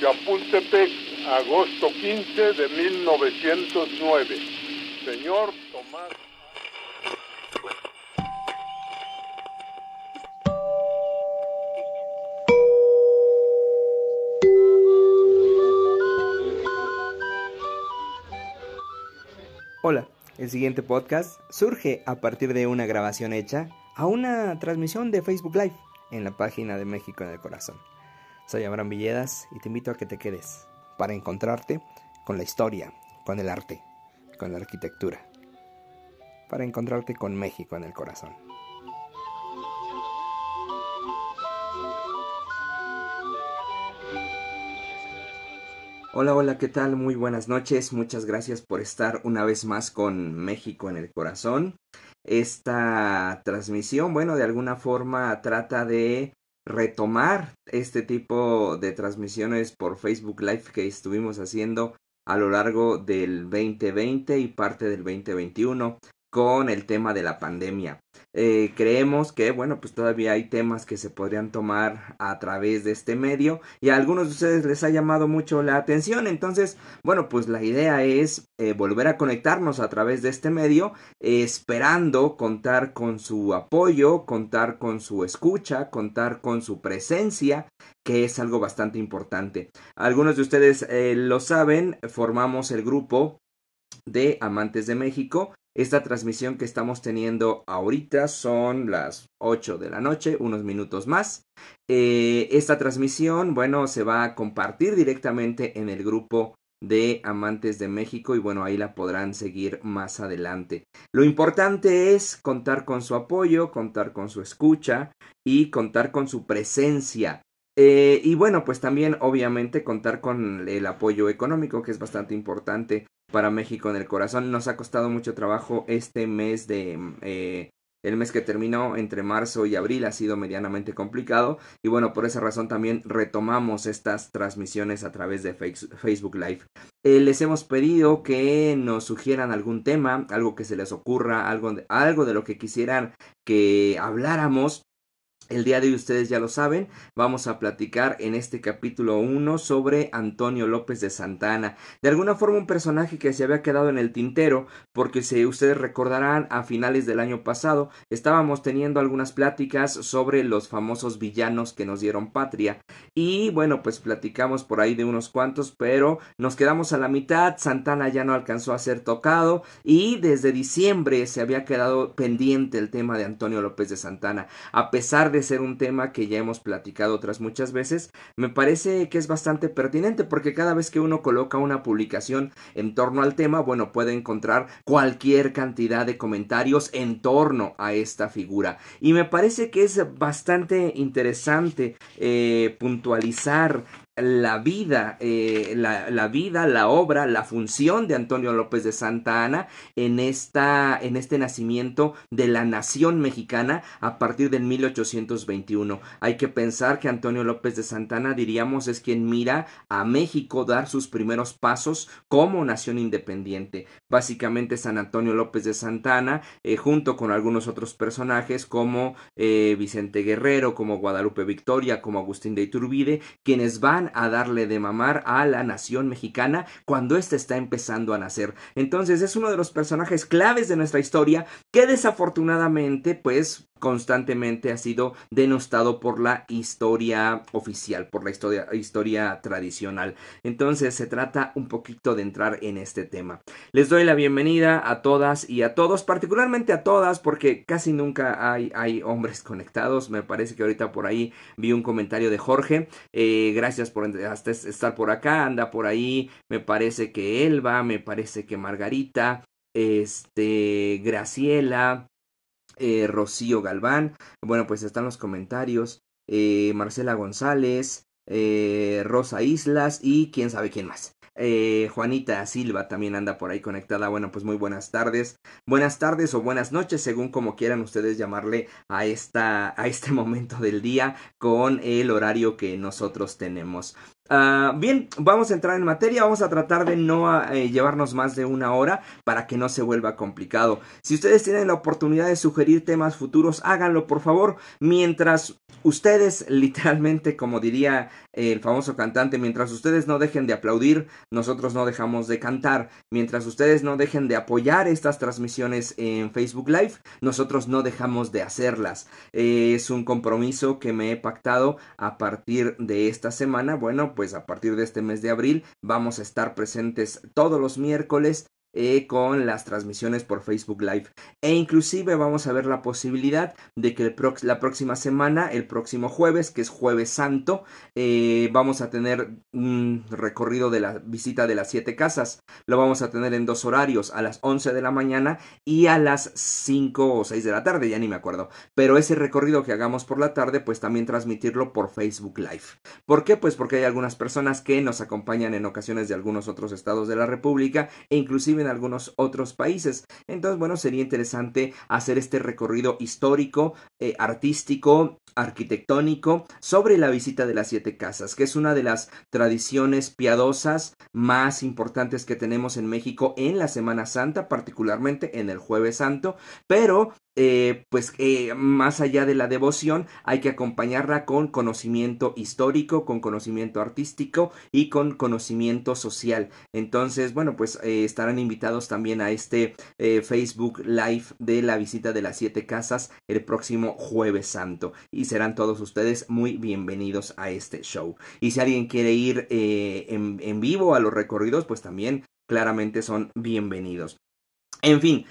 Chapultepec, agosto 15 de 1909. Señor Tomás. Hola, el siguiente podcast surge a partir de una grabación hecha a una transmisión de Facebook Live en la página de México en el Corazón. Soy Abraham Villedas y te invito a que te quedes para encontrarte con la historia, con el arte, con la arquitectura, para encontrarte con México en el corazón. Hola, hola, ¿qué tal? Muy buenas noches. Muchas gracias por estar una vez más con México en el corazón. Esta transmisión, bueno, de alguna forma trata de retomar este tipo de transmisiones por Facebook Live que estuvimos haciendo a lo largo del 2020 y parte del 2021 con el tema de la pandemia. Eh, creemos que, bueno, pues todavía hay temas que se podrían tomar a través de este medio y a algunos de ustedes les ha llamado mucho la atención. Entonces, bueno, pues la idea es eh, volver a conectarnos a través de este medio, esperando contar con su apoyo, contar con su escucha, contar con su presencia, que es algo bastante importante. Algunos de ustedes eh, lo saben, formamos el grupo de Amantes de México esta transmisión que estamos teniendo ahorita son las 8 de la noche, unos minutos más. Eh, esta transmisión, bueno, se va a compartir directamente en el grupo de amantes de México y bueno, ahí la podrán seguir más adelante. Lo importante es contar con su apoyo, contar con su escucha y contar con su presencia. Eh, y bueno, pues también obviamente contar con el apoyo económico que es bastante importante para México en el corazón. Nos ha costado mucho trabajo este mes de... Eh, el mes que terminó entre marzo y abril ha sido medianamente complicado y bueno, por esa razón también retomamos estas transmisiones a través de Facebook Live. Eh, les hemos pedido que nos sugieran algún tema, algo que se les ocurra, algo algo de lo que quisieran que habláramos el día de hoy ustedes ya lo saben, vamos a platicar en este capítulo 1 sobre Antonio López de Santana. De alguna forma un personaje que se había quedado en el tintero, porque si ustedes recordarán a finales del año pasado estábamos teniendo algunas pláticas sobre los famosos villanos que nos dieron patria. Y bueno, pues platicamos por ahí de unos cuantos, pero nos quedamos a la mitad, Santana ya no alcanzó a ser tocado y desde diciembre se había quedado pendiente el tema de Antonio López de Santana. A pesar de ser un tema que ya hemos platicado otras muchas veces, me parece que es bastante pertinente porque cada vez que uno coloca una publicación en torno al tema, bueno, puede encontrar cualquier cantidad de comentarios en torno a esta figura. Y me parece que es bastante interesante eh, puntualizar la vida, eh, la, la, vida, la obra, la función de Antonio López de Santa Ana en, esta, en este nacimiento de la nación mexicana a partir del 1821. Hay que pensar que Antonio López de Santa Ana, diríamos, es quien mira a México dar sus primeros pasos como nación independiente. Básicamente San Antonio López de Santa Ana, eh, junto con algunos otros personajes como eh, Vicente Guerrero, como Guadalupe Victoria, como Agustín de Iturbide, quienes van a darle de mamar a la nación mexicana cuando ésta está empezando a nacer. Entonces es uno de los personajes claves de nuestra historia que desafortunadamente pues constantemente ha sido denostado por la historia oficial, por la historia, historia tradicional. Entonces se trata un poquito de entrar en este tema. Les doy la bienvenida a todas y a todos, particularmente a todas, porque casi nunca hay, hay hombres conectados. Me parece que ahorita por ahí vi un comentario de Jorge. Eh, gracias por estar por acá. Anda por ahí. Me parece que Elba, me parece que Margarita, este, Graciela, eh, Rocío Galván, bueno, pues están los comentarios, eh, Marcela González, eh, Rosa Islas y quién sabe quién más. Eh, Juanita Silva también anda por ahí conectada. Bueno, pues muy buenas tardes. Buenas tardes o buenas noches, según como quieran ustedes llamarle a, esta, a este momento del día con el horario que nosotros tenemos. Ah, bien, vamos a entrar en materia, vamos a tratar de no eh, llevarnos más de una hora para que no se vuelva complicado. Si ustedes tienen la oportunidad de sugerir temas futuros, háganlo por favor. Mientras ustedes literalmente, como diría el famoso cantante, mientras ustedes no dejen de aplaudir, nosotros no dejamos de cantar. Mientras ustedes no dejen de apoyar estas transmisiones en Facebook Live, nosotros no dejamos de hacerlas. es un compromiso que me he pactado a partir de esta semana. Bueno, pues a partir de este mes de abril vamos a estar presentes todos los miércoles eh, con las transmisiones por Facebook Live. E inclusive vamos a ver la posibilidad de que la próxima semana, el próximo jueves, que es jueves santo, eh, vamos a tener un recorrido de la visita de las siete casas. Lo vamos a tener en dos horarios, a las 11 de la mañana y a las 5 o 6 de la tarde, ya ni me acuerdo. Pero ese recorrido que hagamos por la tarde, pues también transmitirlo por Facebook Live. ¿Por qué? Pues porque hay algunas personas que nos acompañan en ocasiones de algunos otros estados de la República e inclusive en algunos otros países. Entonces, bueno, sería interesante hacer este recorrido histórico, eh, artístico, arquitectónico sobre la visita de las siete casas, que es una de las tradiciones piadosas más importantes que tenemos en México en la Semana Santa, particularmente en el jueves santo, pero eh, pues eh, más allá de la devoción hay que acompañarla con conocimiento histórico, con conocimiento artístico y con conocimiento social. Entonces, bueno, pues eh, estarán invitados también a este Facebook Live de la visita de las siete casas el próximo jueves santo y serán todos ustedes muy bienvenidos a este show. Y si alguien quiere ir en, en vivo a los recorridos, pues también claramente son bienvenidos. En fin,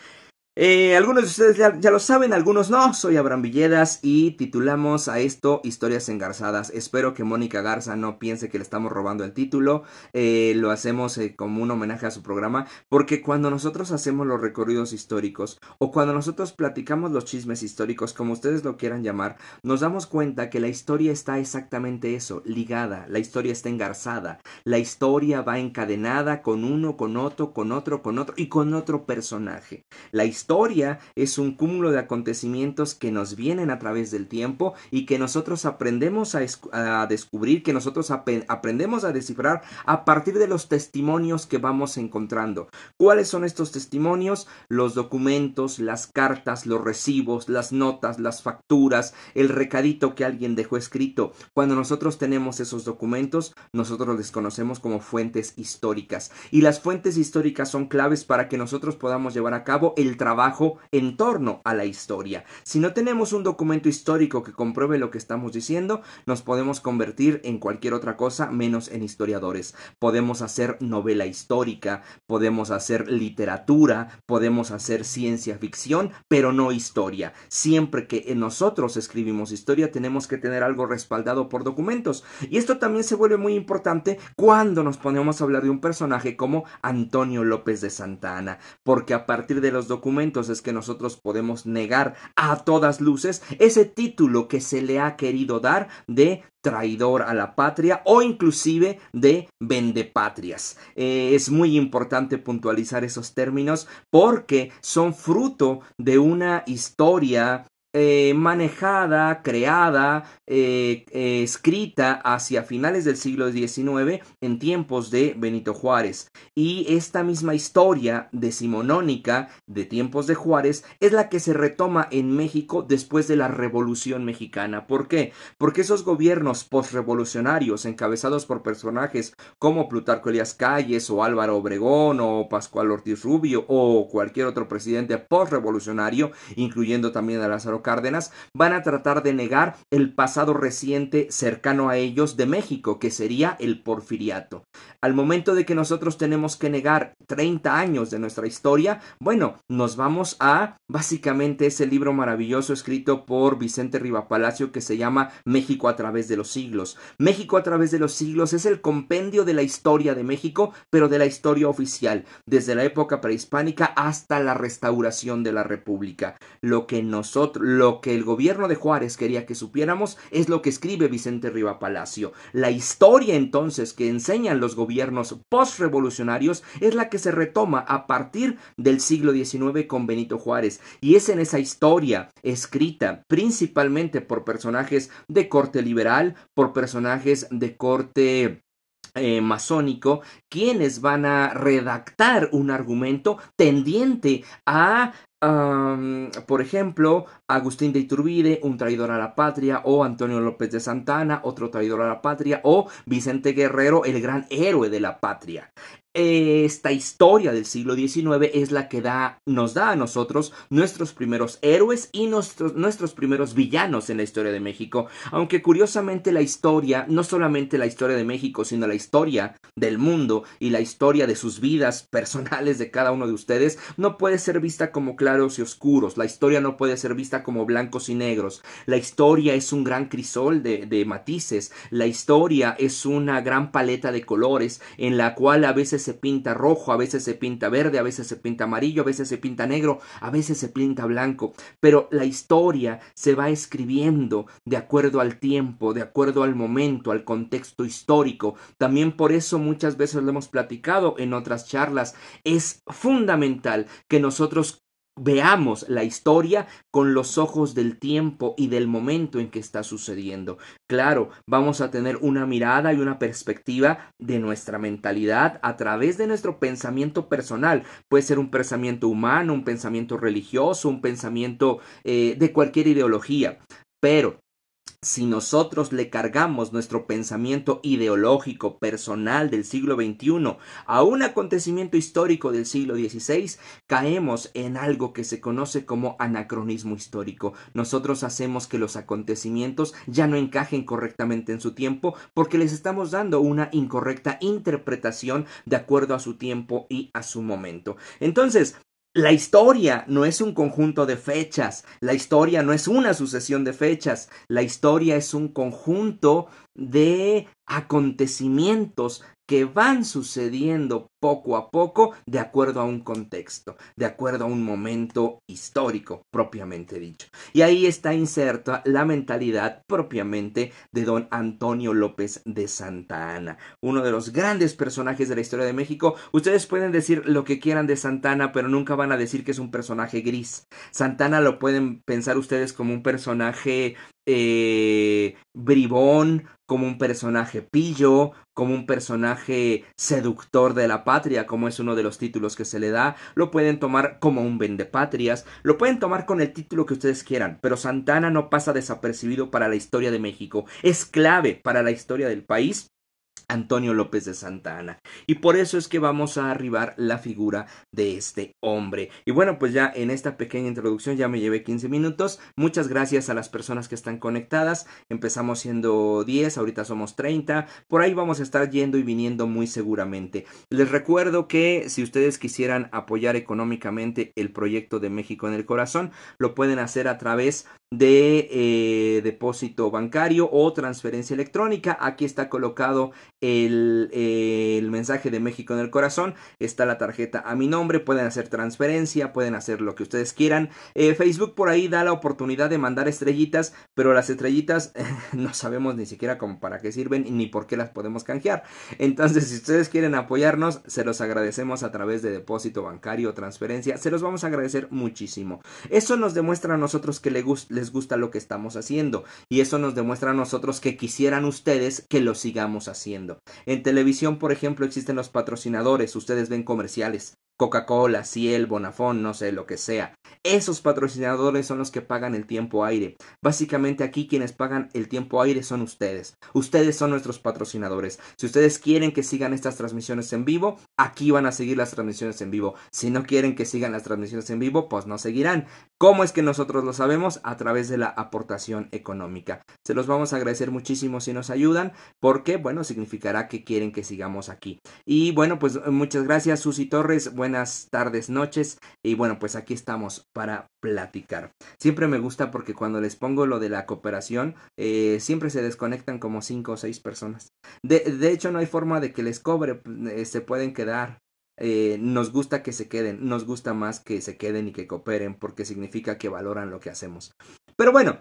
eh, algunos de ustedes ya, lo saben, algunos no. Soy Abraham Villedas y titulamos a esto Historias Engarzadas. Espero que Mónica Garza no piense que le estamos robando el título. Eh, lo hacemos eh, como un homenaje a su programa porque cuando nosotros hacemos los recorridos históricos o cuando nosotros platicamos los chismes históricos, como ustedes lo quieran llamar, nos damos cuenta que la historia está exactamente eso, ligada. La historia está engarzada. La historia va encadenada con uno, con otro, con otro, con otro y con otro personaje. La historia historia es un cúmulo de acontecimientos que nos vienen a través del tiempo y que nosotros aprendemos a, descubrir, que nosotros aprendemos a descifrar a partir de los testimonios que vamos encontrando. ¿Cuáles son estos testimonios? Los documentos, las cartas, los recibos, las notas, las facturas, el recadito que alguien dejó escrito. Cuando nosotros tenemos esos documentos, nosotros les conocemos como fuentes históricas. Y las fuentes históricas son claves para que nosotros podamos llevar a cabo el trabajo en torno a la historia. Si no tenemos un documento histórico que compruebe lo que estamos diciendo, nos podemos convertir en cualquier otra cosa menos en historiadores. Podemos hacer novela histórica, podemos hacer literatura, podemos hacer ciencia ficción, pero no historia. Siempre que nosotros escribimos historia tenemos que tener algo respaldado por documentos. Y esto también se vuelve muy importante cuando nos ponemos a hablar de un personaje como Antonio López de Santana, porque a partir de los documentos es que nosotros podemos negar a todas luces ese título que se le ha querido dar de traidor a la patria o inclusive de vendepatrias. Eh, es muy importante puntualizar esos términos porque son fruto de una historia eh, manejada, creada, eh, eh, escrita hacia finales del siglo XIX en tiempos de Benito Juárez. Y esta misma historia decimonónica de tiempos de Juárez es la que se retoma en México después de la Revolución Mexicana. ¿Por qué? Porque esos gobiernos postrevolucionarios encabezados por personajes como Plutarco Elias Calles o Álvaro Obregón o Pascual Ortiz Rubio o cualquier otro presidente postrevolucionario, incluyendo también a Lázaro Cárdenas, van a tratar de negar el pasado reciente cercano a ellos de México, que sería el porfiriato. Al momento de que nosotros tenemos que negar 30 años de nuestra historia, bueno, nos vamos a básicamente ese libro maravilloso escrito por Vicente Palacio que se llama México a través de los siglos. México a través de los siglos es el compendio de la historia de México, pero de la historia oficial, desde la época prehispánica hasta la restauración de la República. Lo que nosotros, lo que el gobierno de Juárez quería que supiéramos es lo que escribe Vicente Riva Palacio. La historia entonces que enseñan los gobiernos postrevolucionarios es la que se retoma a partir del siglo XIX con Benito Juárez. Y es en esa historia escrita principalmente por personajes de corte liberal, por personajes de corte eh, masónico quienes van a redactar un argumento tendiente a por ejemplo, Agustín de Iturbide, un traidor a la patria, o Antonio López de Santana, otro traidor a la patria, o Vicente Guerrero, el gran héroe de la patria esta historia del siglo XIX es la que da, nos da a nosotros nuestros primeros héroes y nuestros, nuestros primeros villanos en la historia de México. Aunque curiosamente la historia, no solamente la historia de México, sino la historia del mundo y la historia de sus vidas personales de cada uno de ustedes, no puede ser vista como claros y oscuros. La historia no puede ser vista como blancos y negros. La historia es un gran crisol de, de matices. La historia es una gran paleta de colores en la cual a veces se pinta rojo, a veces se pinta verde, a veces se pinta amarillo, a veces se pinta negro, a veces se pinta blanco, pero la historia se va escribiendo de acuerdo al tiempo, de acuerdo al momento, al contexto histórico. También por eso muchas veces lo hemos platicado en otras charlas, es fundamental que nosotros veamos la historia con los ojos del tiempo y del momento en que está sucediendo. Claro, vamos a tener una mirada y una perspectiva de nuestra mentalidad a través de nuestro pensamiento personal. Puede ser un pensamiento humano, un pensamiento religioso, un pensamiento eh, de cualquier ideología. Pero si nosotros le cargamos nuestro pensamiento ideológico personal del siglo XXI a un acontecimiento histórico del siglo XVI, caemos en algo que se conoce como anacronismo histórico. Nosotros hacemos que los acontecimientos ya no encajen correctamente en su tiempo porque les estamos dando una incorrecta interpretación de acuerdo a su tiempo y a su momento. Entonces, la historia no es un conjunto de fechas, la historia no es una sucesión de fechas, la historia es un conjunto de acontecimientos que van sucediendo poco a poco de acuerdo a un contexto, de acuerdo a un momento histórico propiamente dicho. Y ahí está inserta la mentalidad propiamente de don Antonio López de Santa Ana, uno de los grandes personajes de la historia de México. Ustedes pueden decir lo que quieran de Santana, pero nunca van a decir que es un personaje gris. Santana lo pueden pensar ustedes como un personaje eh, bribón, como un personaje pillo, como un personaje seductor de la patria, como es uno de los títulos que se le da, lo pueden tomar como un vendepatrias, lo pueden tomar con el título que ustedes quieran, pero Santana no pasa desapercibido para la historia de México, es clave para la historia del país Antonio López de Santa Ana. Y por eso es que vamos a arribar la figura de este hombre. Y bueno, pues ya en esta pequeña introducción ya me llevé 15 minutos. Muchas gracias a las personas que están conectadas. Empezamos siendo 10, ahorita somos 30. Por ahí vamos a estar yendo y viniendo muy seguramente. Les recuerdo que si ustedes quisieran apoyar económicamente el proyecto de México en el Corazón, lo pueden hacer a través de eh, depósito bancario o transferencia electrónica. Aquí está colocado el, el, mensaje de México en el corazón. Está la tarjeta a mi nombre. Pueden hacer transferencia, pueden hacer lo que ustedes quieran. Eh, Facebook por ahí da la oportunidad de mandar estrellitas, pero las estrellitas no sabemos ni siquiera cómo para qué sirven ni por qué las podemos canjear. Entonces, si ustedes quieren apoyarnos, se los agradecemos a través de depósito bancario o transferencia. Se los vamos a agradecer muchísimo. Eso nos demuestra a nosotros que les gusta les gusta lo que estamos haciendo. Y eso nos demuestra a nosotros que quisieran ustedes que lo sigamos haciendo. En televisión, por ejemplo, existen los patrocinadores. Ustedes ven comerciales. Coca-Cola, Ciel, Bonafón, no sé, lo que sea. Esos patrocinadores son los que pagan el tiempo aire. Básicamente aquí quienes pagan el tiempo aire son ustedes. Ustedes son nuestros patrocinadores. Si ustedes quieren que sigan estas transmisiones en vivo, aquí van a seguir las transmisiones en vivo. Si no quieren que sigan las transmisiones en vivo, pues no seguirán. ¿Cómo es que nosotros lo sabemos? A través de la aportación económica. Se los vamos a agradecer muchísimo si nos ayudan, porque, bueno, significará que quieren que sigamos aquí. Y bueno, pues muchas gracias, Susi Torres buenas tardes, noches. Y bueno, pues aquí estamos para platicar. Siempre me gusta porque cuando les pongo lo de la cooperación, eh, siempre se desconectan como cinco o seis personas. De, de, hecho, no hay forma de que les cobre, eh, se pueden quedar. Eh, nos gusta que se queden, nos gusta más que se queden y que cooperen porque significa que valoran lo que hacemos. Pero bueno,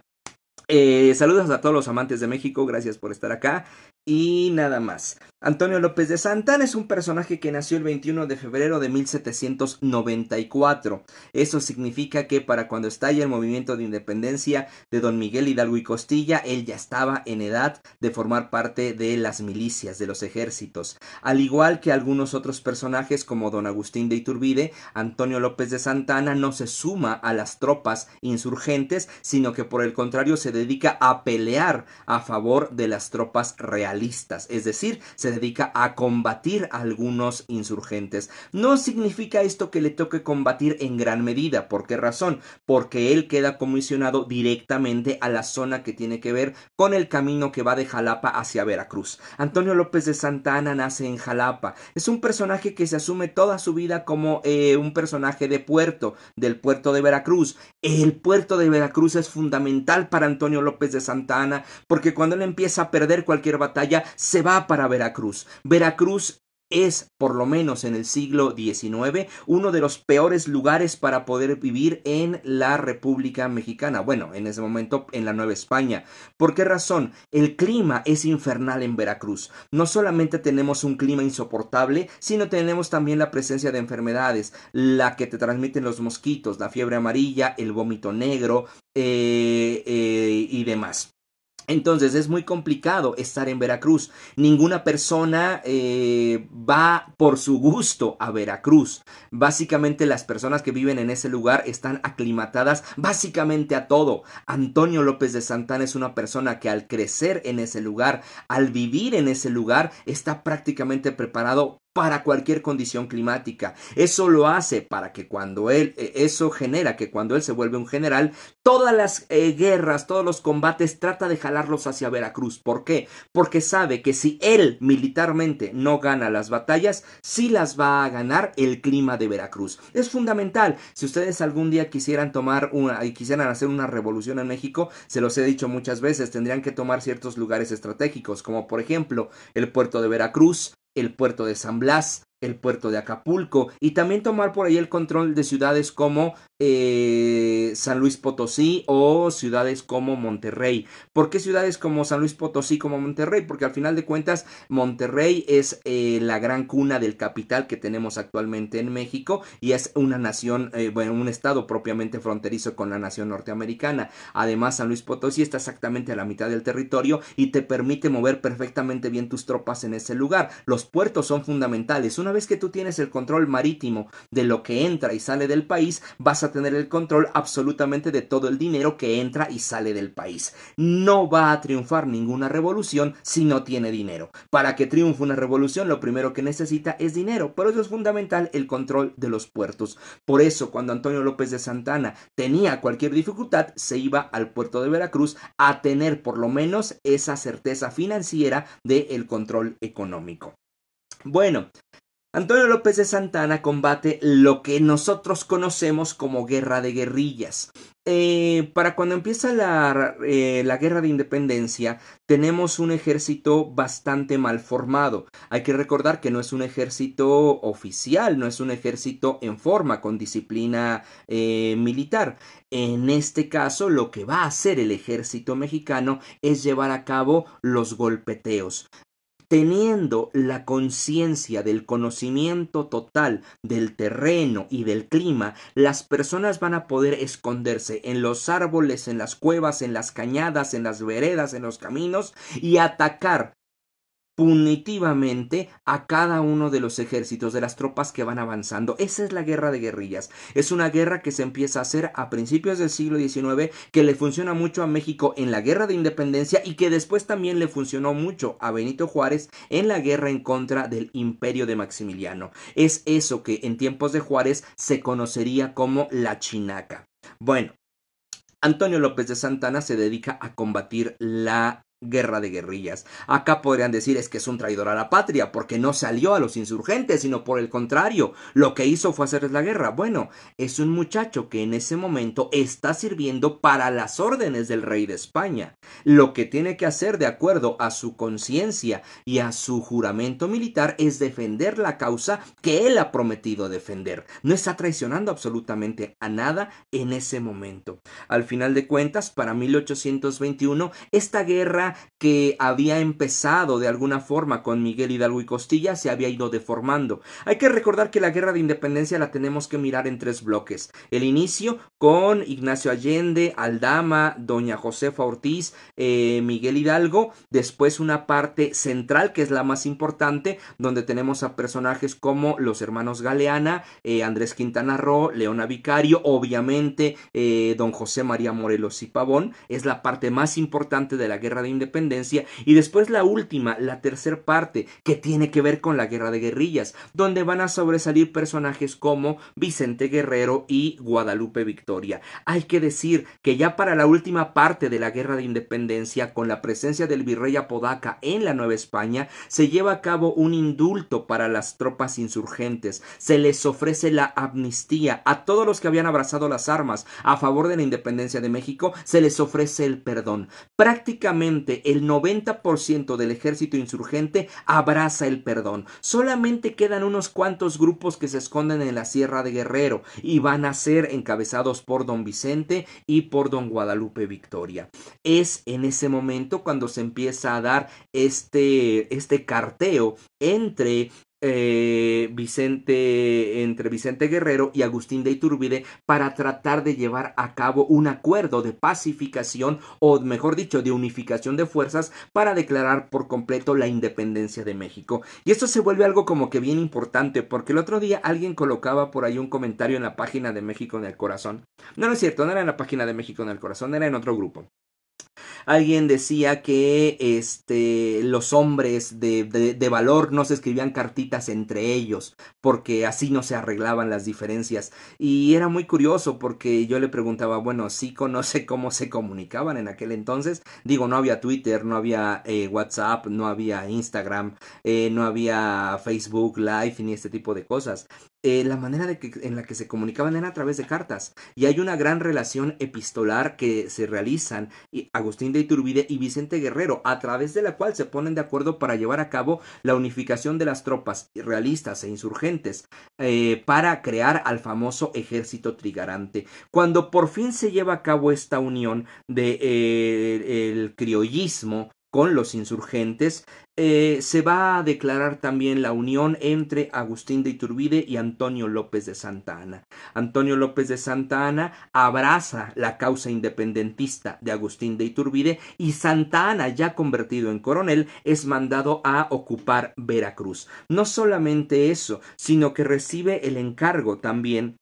saludos a todos los amantes de México, gracias por estar acá. Y nada más. Antonio López de Santana es un personaje que nació el 21 de febrero de 1794. Eso significa que para cuando estalla el movimiento de independencia de don Miguel Hidalgo y Costilla, él ya estaba en edad de formar parte de las milicias, de los ejércitos. Al igual que algunos otros personajes como don Agustín de Iturbide, Antonio López de Santana no se suma a las tropas insurgentes, sino que por el contrario se dedica a pelear a favor de las tropas es decir, se dedica a combatir a algunos insurgentes. No significa esto que le toque combatir en gran medida. ¿Por qué razón? Porque él queda comisionado directamente a la zona que tiene que ver con el camino que va de Jalapa hacia Veracruz. Antonio López de Santa Ana nace en Jalapa. Es un personaje que se asume toda su vida como eh, un personaje de puerto, del puerto de Veracruz. El puerto de Veracruz es fundamental para Antonio López de Santa Ana porque cuando él empieza a perder cualquier batalla se va para Veracruz. Veracruz. es, por lo menos en el siglo XIX, uno de los peores lugares para poder vivir en la República Mexicana. Bueno, en ese momento en la Nueva España. ¿Por qué razón? El clima es infernal en Veracruz. No solamente tenemos un clima insoportable, sino tenemos también la presencia de enfermedades, la que te transmiten los mosquitos, la fiebre amarilla, el vómito negro eh, eh, y demás. Entonces es muy complicado estar en Veracruz. Ninguna persona eh, va por su gusto a Veracruz. Básicamente las personas que viven en ese lugar están aclimatadas básicamente a todo. Antonio López de Santana es una persona que al crecer en ese lugar, al vivir en ese lugar, está prácticamente preparado para cualquier condición climática. Eso lo hace para que cuando él, eh, eso genera que cuando él se vuelve un general, todas las eh, guerras, todos los combates trata de jalarlos hacia Veracruz. ¿Por qué? Porque sabe que si él militarmente no gana las batallas, sí las va a ganar el clima de Veracruz. Es fundamental. Si ustedes algún día quisieran tomar una y quisieran hacer una revolución en México, se los he dicho muchas veces, tendrían que tomar ciertos lugares estratégicos, como por ejemplo el puerto de Veracruz, el puerto de San Blas, el puerto de Acapulco y también tomar por ahí el control de ciudades como eh, San Luis Potosí o ciudades como Monterrey. ¿Por qué ciudades como San Luis Potosí como Monterrey? Porque al final de cuentas Monterrey es eh, la gran cuna del capital que tenemos actualmente en México y es una nación, eh, bueno, un estado propiamente fronterizo con la nación norteamericana. Además San Luis Potosí está exactamente a la mitad del territorio y te permite mover perfectamente bien tus tropas en ese lugar. Los puertos son fundamentales. Vez que tú tienes el control marítimo de lo que entra y sale del país, vas a tener el control absolutamente de todo el dinero que entra y sale del país. No va a triunfar ninguna revolución si no tiene dinero. Para que triunfe una revolución, lo primero que necesita es dinero. Por eso es fundamental el control de los puertos. Por eso, cuando Antonio López de Santana tenía cualquier dificultad, se iba al puerto de Veracruz a tener por lo menos esa certeza financiera del control económico. Bueno, Antonio López de Santana combate lo que nosotros conocemos como guerra de guerrillas. Eh, para cuando empieza la, eh, la, guerra de independencia, tenemos un ejército bastante mal formado. Hay que recordar que no es un ejército oficial, no es un ejército en forma, con disciplina eh, militar. En este caso, lo que va a hacer el ejército mexicano es llevar a cabo los golpeteos teniendo la conciencia del conocimiento total del terreno y del clima, las personas van a poder esconderse en los árboles, en las cuevas, en las cañadas, en las veredas, en los caminos y atacar punitivamente a cada uno de los ejércitos de las tropas que van avanzando. Esa es la guerra de guerrillas. Es una guerra que se empieza a hacer a principios del siglo XIX, que le funciona mucho a México en la guerra de independencia y que después también le funcionó mucho a Benito Juárez en la guerra en contra del imperio de Maximiliano. Es eso que en tiempos de Juárez se conocería como la chinaca. Bueno, Antonio López de Santana se dedica a combatir la guerra de guerrillas. Acá podrían decir es que es un traidor a la patria porque no salió a los insurgentes, sino por el contrario, lo que hizo fue hacerles la guerra. Bueno, es un muchacho que en ese momento está sirviendo para las órdenes del rey de España. Lo que tiene que hacer de acuerdo a su conciencia y a su juramento militar es defender la causa que él ha prometido defender. No está traicionando absolutamente a nada en ese momento. Al final de cuentas, para 1821, esta guerra que había empezado de alguna forma con Miguel Hidalgo y Costilla se había ido deformando. Hay que recordar que la guerra de independencia la tenemos que mirar en tres bloques. El inicio con Ignacio Allende, Aldama, Doña Josefa Ortiz, eh, Miguel Hidalgo, después una parte central que es la más importante, donde tenemos a personajes como los hermanos Galeana, eh, Andrés Quintana Roo, Leona Vicario, obviamente eh, don José María Morelos y Pavón, es la parte más importante de la guerra de independencia, y después la última, la tercera parte, que tiene que ver con la guerra de guerrillas, donde van a sobresalir personajes como Vicente Guerrero y Guadalupe Victoria. Hay que decir que ya para la última parte de la guerra de independencia, con la presencia del virrey Apodaca en la Nueva España, se lleva a cabo un indulto para las tropas insurgentes, se les ofrece la amnistía a todos los que habían abrazado las armas a favor de la independencia de México, se les ofrece el perdón. Prácticamente el 90% del ejército insurgente abraza el perdón. Solamente quedan unos cuantos grupos que se esconden en la Sierra de Guerrero y van a ser encabezados por don Vicente y por don Guadalupe Victoria. Es en ese momento cuando se empieza a dar este, este carteo entre eh, Vicente, entre Vicente Guerrero y Agustín de Iturbide para tratar de llevar a cabo un acuerdo de pacificación o mejor dicho de unificación de fuerzas para declarar por completo la independencia de México. Y esto se vuelve algo como que bien importante porque el otro día alguien colocaba por ahí un comentario en la página de México en el corazón. No, no es cierto, no era en la página de México en el corazón, era en otro grupo. Alguien decía que este, los hombres de, de, valor no se escribían cartitas entre ellos, porque así no se arreglaban las diferencias. Y era muy curioso porque yo le preguntaba, bueno, sí conoce cómo se comunicaban en aquel entonces. Digo, no había Twitter, no había eh, WhatsApp, no había Instagram, eh, no había Facebook Live ni este tipo de cosas. Eh, la manera de que, en la que se comunicaban era a través de cartas. Y hay una gran relación epistolar que se realizan Agustín de Iturbide y Vicente Guerrero, a través de la cual se ponen de acuerdo para llevar a cabo la unificación de las tropas realistas e insurgentes eh, para crear al famoso ejército trigarante. Cuando por fin se lleva a cabo esta unión de eh, el criollismo con los insurgentes, eh, se va a declarar también la unión entre Agustín de Iturbide y Antonio López de Santa Ana. Antonio López de Santa Ana abraza la causa independentista de Agustín de Iturbide y Santa Ana, ya convertido en coronel, es mandado a ocupar Veracruz. No solamente eso, sino que recibe el encargo también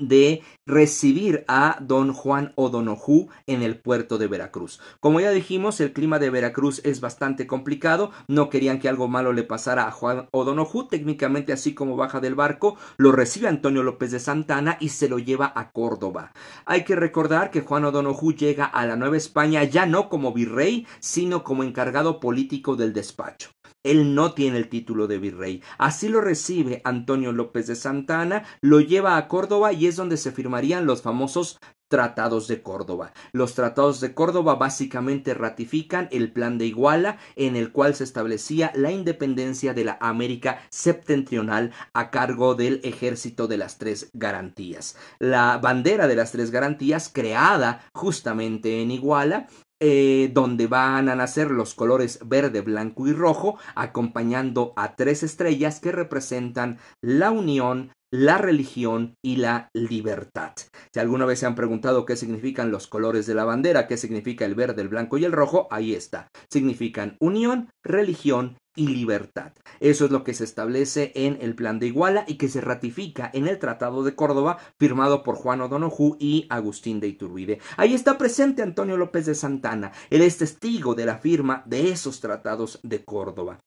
de recibir a don Juan O'Donoghue en el puerto de Veracruz. Como ya dijimos, el clima de Veracruz es bastante complicado, no querían que algo malo le pasara a Juan O'Donoghue, técnicamente así como baja del barco, lo recibe Antonio López de Santana y se lo lleva a Córdoba. Hay que recordar que Juan O'Donoghue llega a la Nueva España ya no como virrey, sino como encargado político del despacho. Él no tiene el título de virrey. Así lo recibe Antonio López de Santana, lo lleva a Córdoba y es donde se firmarían los famosos Tratados de Córdoba. Los Tratados de Córdoba básicamente ratifican el Plan de Iguala en el cual se establecía la independencia de la América septentrional a cargo del Ejército de las Tres Garantías. La bandera de las Tres Garantías creada justamente en Iguala eh, donde van a nacer los colores verde, blanco y rojo, acompañando a tres estrellas que representan la unión, la religión y la libertad. Si alguna vez se han preguntado qué significan los colores de la bandera, qué significa el verde, el blanco y el rojo, ahí está. Significan unión, religión y libertad. Eso es lo que se establece en el Plan de Iguala y que se ratifica en el Tratado de Córdoba firmado por Juan O'Donoghue y Agustín de Iturbide. Ahí está presente Antonio López de Santana. Él es testigo de la firma de esos tratados de Córdoba.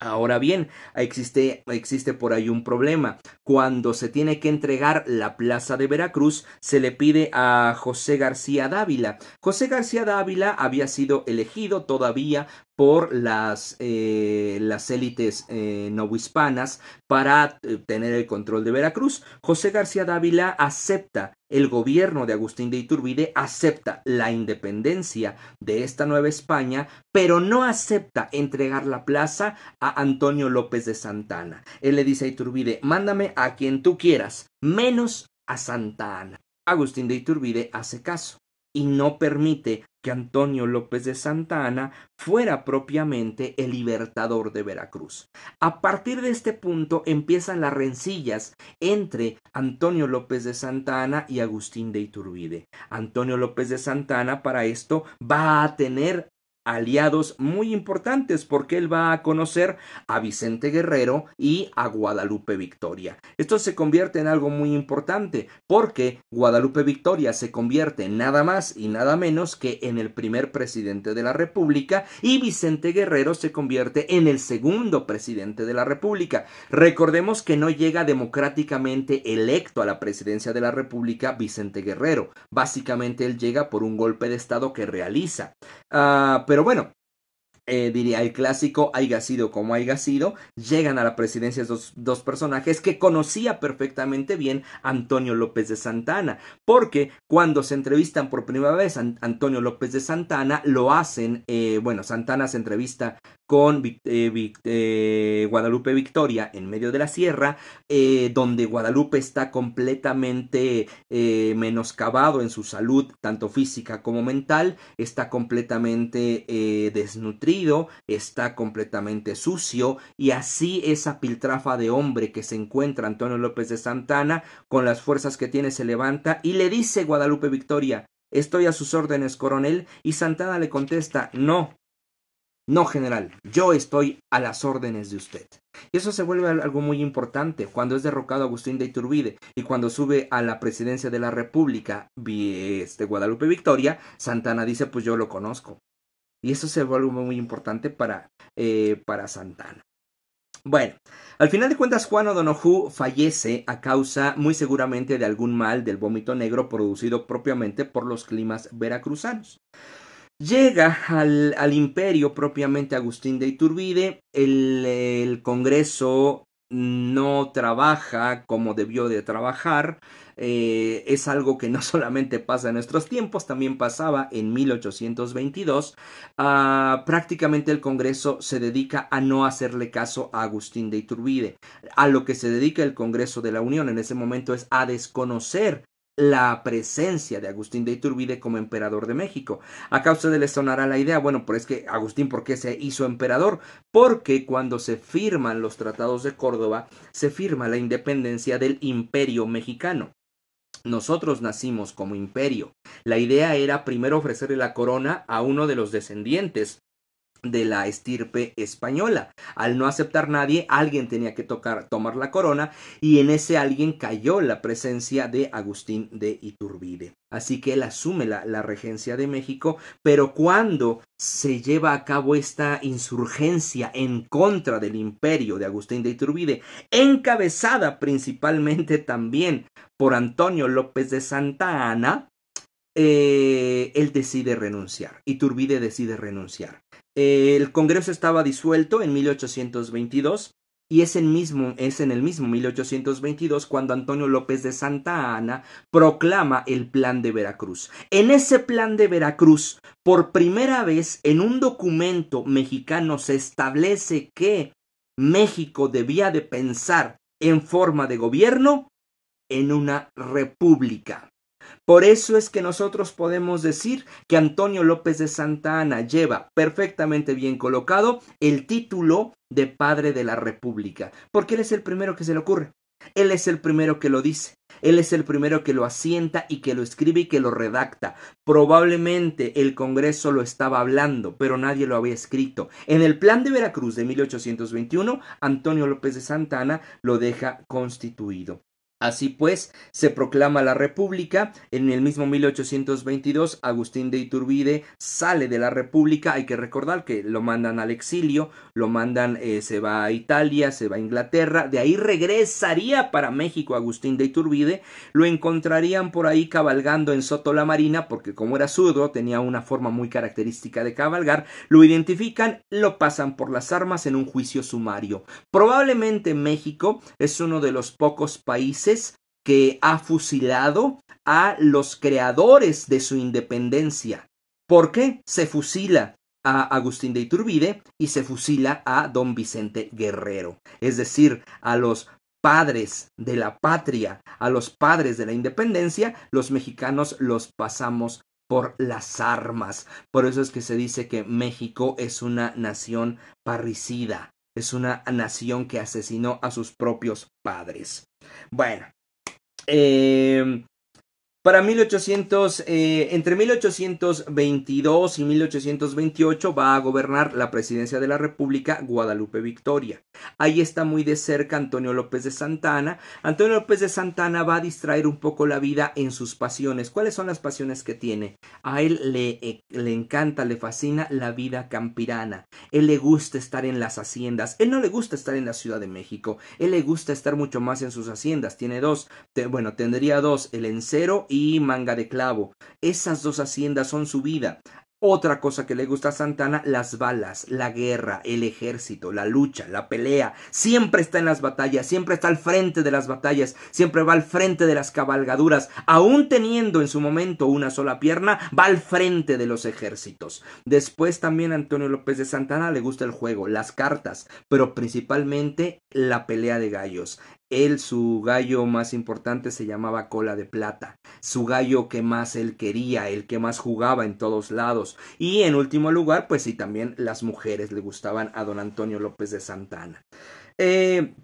Ahora bien, existe, existe por ahí un problema. Cuando se tiene que entregar la plaza de Veracruz, se le pide a José García Dávila. José García Dávila había sido elegido todavía por las, eh, las élites eh, novohispanas para eh, tener el control de Veracruz. José García Dávila acepta el gobierno de Agustín de Iturbide, acepta la independencia de esta Nueva España, pero no acepta entregar la plaza a Antonio López de Santana. Él le dice a Iturbide, mándame a quien tú quieras, menos a Santa Ana. Agustín de Iturbide hace caso y no permite que Antonio López de Santa Ana fuera propiamente el libertador de Veracruz. A partir de este punto empiezan las rencillas entre Antonio López de Santa Ana y Agustín de Iturbide. Antonio López de Santa Ana para esto va a tener aliados muy importantes porque él va a conocer a Vicente Guerrero y a Guadalupe Victoria. Esto se convierte en algo muy importante porque Guadalupe Victoria se convierte en nada más y nada menos que en el primer presidente de la República y Vicente Guerrero se convierte en el segundo presidente de la República. Recordemos que no llega democráticamente electo a la presidencia de la República Vicente Guerrero. Básicamente él llega por un golpe de Estado que realiza. Ah, pero bueno, eh, diría el clásico haya sido como haya sido, llegan a la presidencia dos, personajes que conocía perfectamente bien Antonio López de Santana, porque cuando se entrevistan por primera vez Antonio López de Santana, lo hacen, eh, bueno, Santana se entrevista con eh, eh, Guadalupe Victoria en medio de la sierra, eh, donde Guadalupe está completamente menoscabado en su salud, tanto física como mental, está completamente desnutrido, está completamente sucio, y así esa piltrafa de hombre que se encuentra Antonio López de Santana, con las fuerzas que tiene, se levanta y le dice Guadalupe Victoria, Estoy a sus órdenes, coronel, y Santana le contesta, no, no, general, yo estoy a las órdenes de usted. Y eso se vuelve algo muy importante cuando es derrocado Agustín de Iturbide y cuando sube a la presidencia de la República este, Guadalupe Victoria, Santana dice, pues yo lo conozco. Y eso se vuelve muy importante para, eh, para Santana. Bueno, al final de cuentas Juan O'Donoghue fallece a causa muy seguramente de algún mal del vómito negro producido propiamente por los climas veracruzanos. Llega al, imperio propiamente Agustín de Iturbide, el, el, Congreso no trabaja como debió de trabajar, eh, es algo que no solamente pasa en nuestros tiempos, también pasaba en 1822. Ah, prácticamente el Congreso se dedica a no hacerle caso a Agustín de Iturbide. A lo que se dedica el Congreso de la Unión en ese momento es a desconocer la presencia de Agustín de Iturbide como emperador de México. A causa de le sonará la idea, bueno, pero es que Agustín, ¿por qué se hizo emperador? Porque cuando se firman los tratados de Córdoba, se firma la independencia del imperio mexicano. Nosotros nacimos como imperio. La idea era primero ofrecerle la corona a uno de los descendientes de la estirpe española. Al no aceptar nadie, alguien tenía que tocar, tomar la corona y en ese alguien cayó la presencia de Agustín de Iturbide. Así que él asume la, la, regencia de México, pero cuando se lleva a cabo esta insurgencia en contra del imperio de Agustín de Iturbide, encabezada principalmente también por Antonio López de Santa Ana, eh, él decide renunciar. Iturbide decide renunciar. El Congreso estaba disuelto en 1822 y es, mismo, en el mismo 1822 cuando Antonio López de Santa Ana proclama el Plan de Veracruz. En ese Plan de Veracruz, por primera vez en un documento mexicano se establece que México debía de pensar en forma de gobierno en una república. Por eso es que nosotros podemos decir que Antonio López de Santa Ana lleva perfectamente bien colocado el título de padre de la República, porque él es el primero que se le ocurre. Él es el primero que lo dice. Él es el primero que lo asienta y que lo escribe y que lo redacta. Probablemente el Congreso lo estaba hablando, pero nadie lo había escrito. En el Plan de Veracruz de 1821, Antonio López de Santana lo deja constituido. Así pues, se proclama la República. En el mismo 1822, Agustín de Iturbide sale de la República. Hay que recordar que lo mandan al exilio, lo mandan, eh, se va a Italia, se va a Inglaterra. De ahí regresaría para México Agustín de Iturbide. Lo encontrarían por ahí cabalgando en Soto la Marina, porque como era zurdo, tenía una forma muy característica de cabalgar. Lo identifican, lo pasan por las armas en un juicio sumario. Probablemente México es uno de los pocos países que ha fusilado a los creadores de su independencia. ¿Por qué? Se fusila a Agustín de Iturbide y se fusila a don Vicente Guerrero, es decir, a los padres de la patria, a los padres de la independencia, los mexicanos los pasamos por las armas. Por eso es que se dice que México es una nación parricida, es una nación que asesinó a sus propios padres. Bueno, eh, para 1800, eh, entre 1822 y 1828 va a gobernar la presidencia de la República Guadalupe Victoria. Ahí está muy de cerca Antonio López de Santana. Antonio López de Santana va a distraer un poco la vida en sus pasiones. ¿Cuáles son las pasiones que tiene? A él le, eh, le encanta, le fascina la vida campirana. Él le gusta estar en las haciendas. Él no le gusta estar en la Ciudad de México. Él le gusta estar mucho más en sus haciendas. Tiene dos, bueno, tendría dos, el encero y y Manga de Clavo. Esas dos haciendas son su vida. Otra cosa que le gusta a Santana, las balas, la guerra, el ejército, la lucha, la pelea. Siempre está en las batallas, siempre está al frente de las batallas, siempre va al frente de las cabalgaduras. Aún teniendo en su momento una sola pierna, va al frente de los ejércitos. Después también a Antonio López de Santana le gusta el juego, las cartas, pero principalmente la pelea de gallos. Él, su gallo más importante se llamaba Cola de Plata, su gallo que más él quería, el que más jugaba en todos lados. Y en último lugar, pues sí, también las mujeres le gustaban a don Antonio López de Santana. Eh,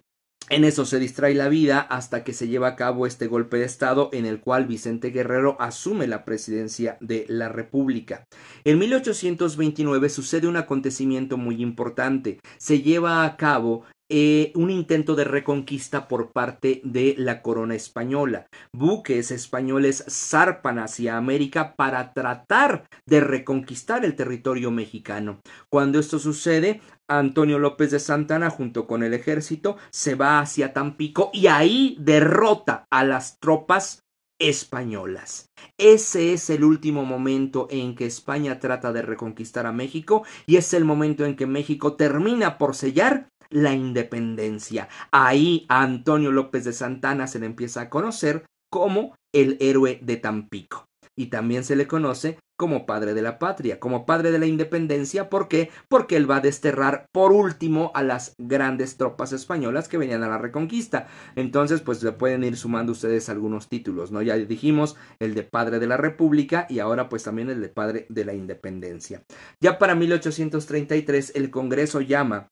en eso se distrae la vida hasta que se lleva a cabo este golpe de Estado en el cual Vicente Guerrero asume la presidencia de la República. En 1829 sucede un acontecimiento muy importante. Se lleva a cabo eh, un intento de reconquista por parte de la corona española. Buques españoles zarpan hacia América para tratar de reconquistar el territorio mexicano. Cuando esto sucede, Antonio López de Santana junto con el ejército se va hacia Tampico y ahí derrota a las tropas españolas. Ese es el último momento en que España trata de reconquistar a México y es el momento en que México termina por sellar la independencia. Ahí a Antonio López de Santana se le empieza a conocer como el héroe de Tampico. Y también se le conoce como padre de la patria, como padre de la independencia. ¿Por qué? Porque él va a desterrar por último a las grandes tropas españolas que venían a la reconquista. Entonces, pues le pueden ir sumando ustedes algunos títulos, ¿no? Ya dijimos el de padre de la república y ahora pues también el de padre de la independencia. Ya para 1833 el Congreso llama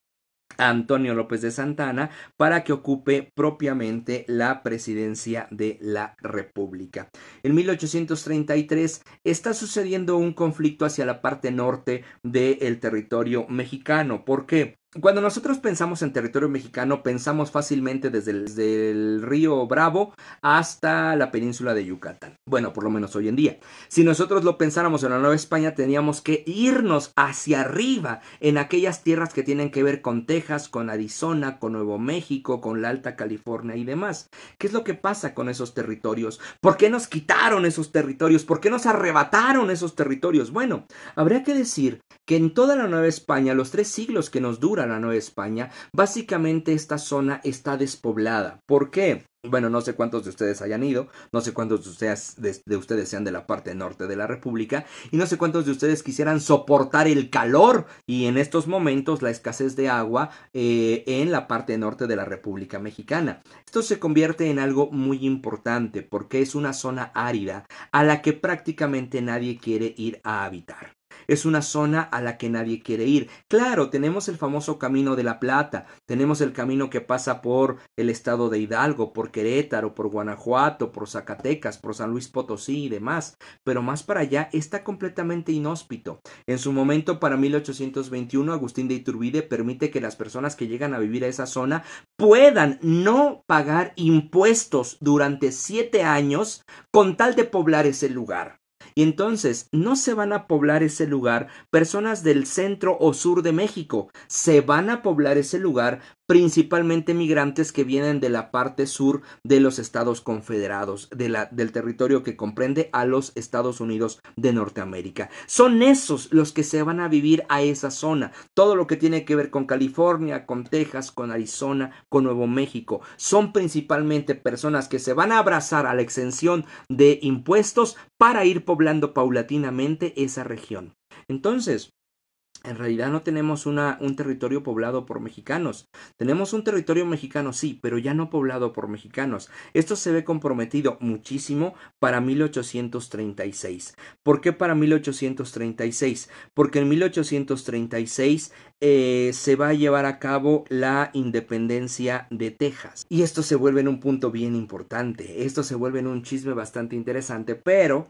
Antonio López de Santana para que ocupe propiamente la presidencia de la República. En 1833 está sucediendo un conflicto hacia la parte norte del territorio mexicano. ¿Por qué? Cuando nosotros pensamos en territorio mexicano, pensamos fácilmente desde el, río Bravo hasta la península de Yucatán. Bueno, por lo menos hoy en día. Si nosotros lo pensáramos en la Nueva España, teníamos que irnos hacia arriba en aquellas tierras que tienen que ver con Texas, con Arizona, con Nuevo México, con la Alta California y demás. ¿Qué es lo que pasa con esos territorios? ¿Por qué nos quitaron esos territorios? ¿Por qué nos arrebataron esos territorios? Bueno, habría que decir que en toda la Nueva España, los tres siglos que nos duran la Nueva España, básicamente esta zona está despoblada. ¿Por qué? Bueno, no sé cuántos de ustedes hayan ido, no sé cuántos de ustedes, de, ustedes, sean de la parte norte de la República y no sé cuántos de ustedes quisieran soportar el calor y en estos momentos la escasez de agua eh, en la parte norte de la República Mexicana. Esto se convierte en algo muy importante porque es una zona árida a la que prácticamente nadie quiere ir a habitar. Es una zona a la que nadie quiere ir. Claro, tenemos el famoso Camino de la Plata, tenemos el camino que pasa por el estado de Hidalgo, por Querétaro, por Guanajuato, por Zacatecas, por San Luis Potosí y demás, pero más para allá está completamente inhóspito. En su momento, para 1821, Agustín de Iturbide permite que las personas que llegan a vivir a esa zona puedan no pagar impuestos durante siete años con tal de poblar ese lugar. Y entonces no se van a poblar ese lugar personas del centro o sur de México, se van a poblar ese lugar principalmente migrantes que vienen de la parte sur de los Estados Confederados, de la, del territorio que comprende a los Estados Unidos de Norteamérica. Son esos los que se van a vivir a esa zona. Todo lo que tiene que ver con California, con Texas, con Arizona, con Nuevo México, son principalmente personas que se van a abrazar a la exención de impuestos para ir poblando paulatinamente esa región. Entonces, En realidad no tenemos un territorio poblado por mexicanos. Tenemos un territorio mexicano, sí, pero ya no poblado por mexicanos. Esto se ve comprometido muchísimo para 1836. ¿Por qué para 1836? Porque en 1836 eh, se va a llevar a cabo la independencia de Texas. Y esto se vuelve en un punto bien importante. Esto se vuelve en un chisme bastante interesante, pero,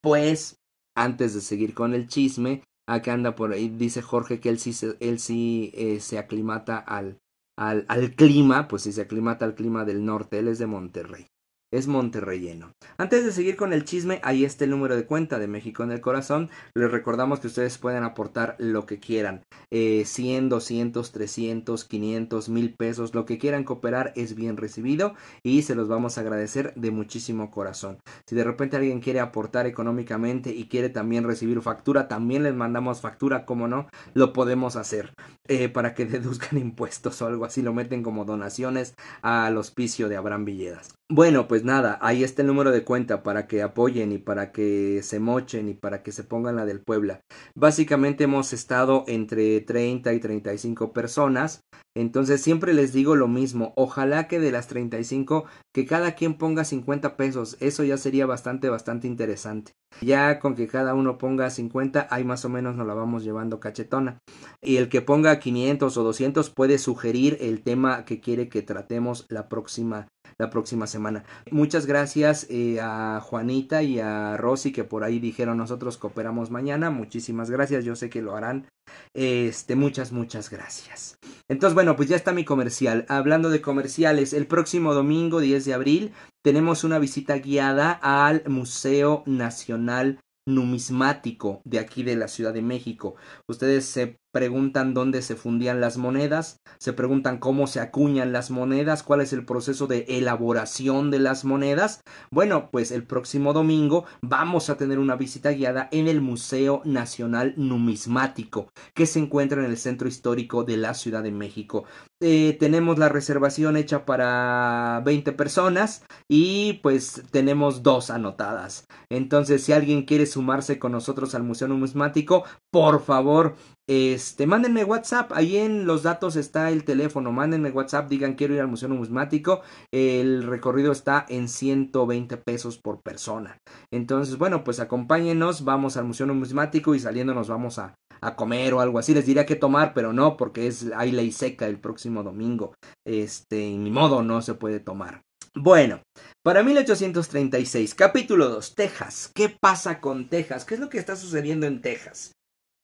pues, antes de seguir con el chisme, acá anda por ahí, dice Jorge que él sí, él sí eh, se aclimata al, al, al clima, pues sí se aclimata al clima del norte, él es de Monterrey es Monterreyeno. Antes de seguir con el chisme, ahí está el número de cuenta de México en el Corazón. Les recordamos que ustedes pueden aportar lo que quieran. Eh, 100, 200, 300, 500, mil pesos, lo que quieran cooperar es bien recibido y se los vamos a agradecer de muchísimo corazón. Si de repente alguien quiere aportar económicamente y quiere también recibir factura, también les mandamos factura, como no, lo podemos hacer. Eh, para que deduzcan impuestos o algo así, lo meten como donaciones al hospicio de Abraham Villedas. Bueno, pues nada, ahí está el número de cuenta para que apoyen y para que se mochen y para que se pongan la del Puebla. Básicamente hemos estado entre 30 y 35 personas, entonces siempre les digo lo mismo, ojalá que de las 35 que cada quien ponga 50 pesos, eso ya sería bastante, bastante interesante. Ya con que cada uno ponga 50, ahí más o menos nos la vamos llevando cachetona. Y el que ponga 500 o 200 puede sugerir el tema que quiere que tratemos la próxima la próxima semana. Muchas gracias eh, a Juanita y a Rosy que por ahí dijeron nosotros cooperamos mañana. Muchísimas gracias, yo sé que lo harán. Este, muchas, muchas gracias. Entonces, bueno, pues ya está mi comercial. Hablando de comerciales, el próximo domingo 10 de abril tenemos una visita guiada al Museo Nacional numismático de aquí de la Ciudad de México. Ustedes se preguntan dónde se fundían las monedas, se preguntan cómo se acuñan las monedas, cuál es el proceso de elaboración de las monedas. Bueno, pues el próximo domingo vamos a tener una visita guiada en el Museo Nacional Numismático, que se encuentra en el centro histórico de la Ciudad de México. Eh, tenemos la reservación hecha para 20 personas y pues tenemos dos anotadas. Entonces, si alguien quiere sumarse con nosotros al Museo Numismático, por favor, este, mándenme WhatsApp, ahí en los datos está el teléfono, mándenme WhatsApp, digan quiero ir al Museo Numismático, el recorrido está en 120 pesos por persona. Entonces, bueno, pues acompáñenos, vamos al Museo Numismático y saliendo nos vamos a, a comer o algo así. Les diría que tomar, pero no, porque es hay ley seca el próximo domingo. Este, ni modo, no se puede tomar. Bueno, para 1836, capítulo 2, Texas. ¿Qué pasa con Texas? ¿Qué es lo que está sucediendo en Texas?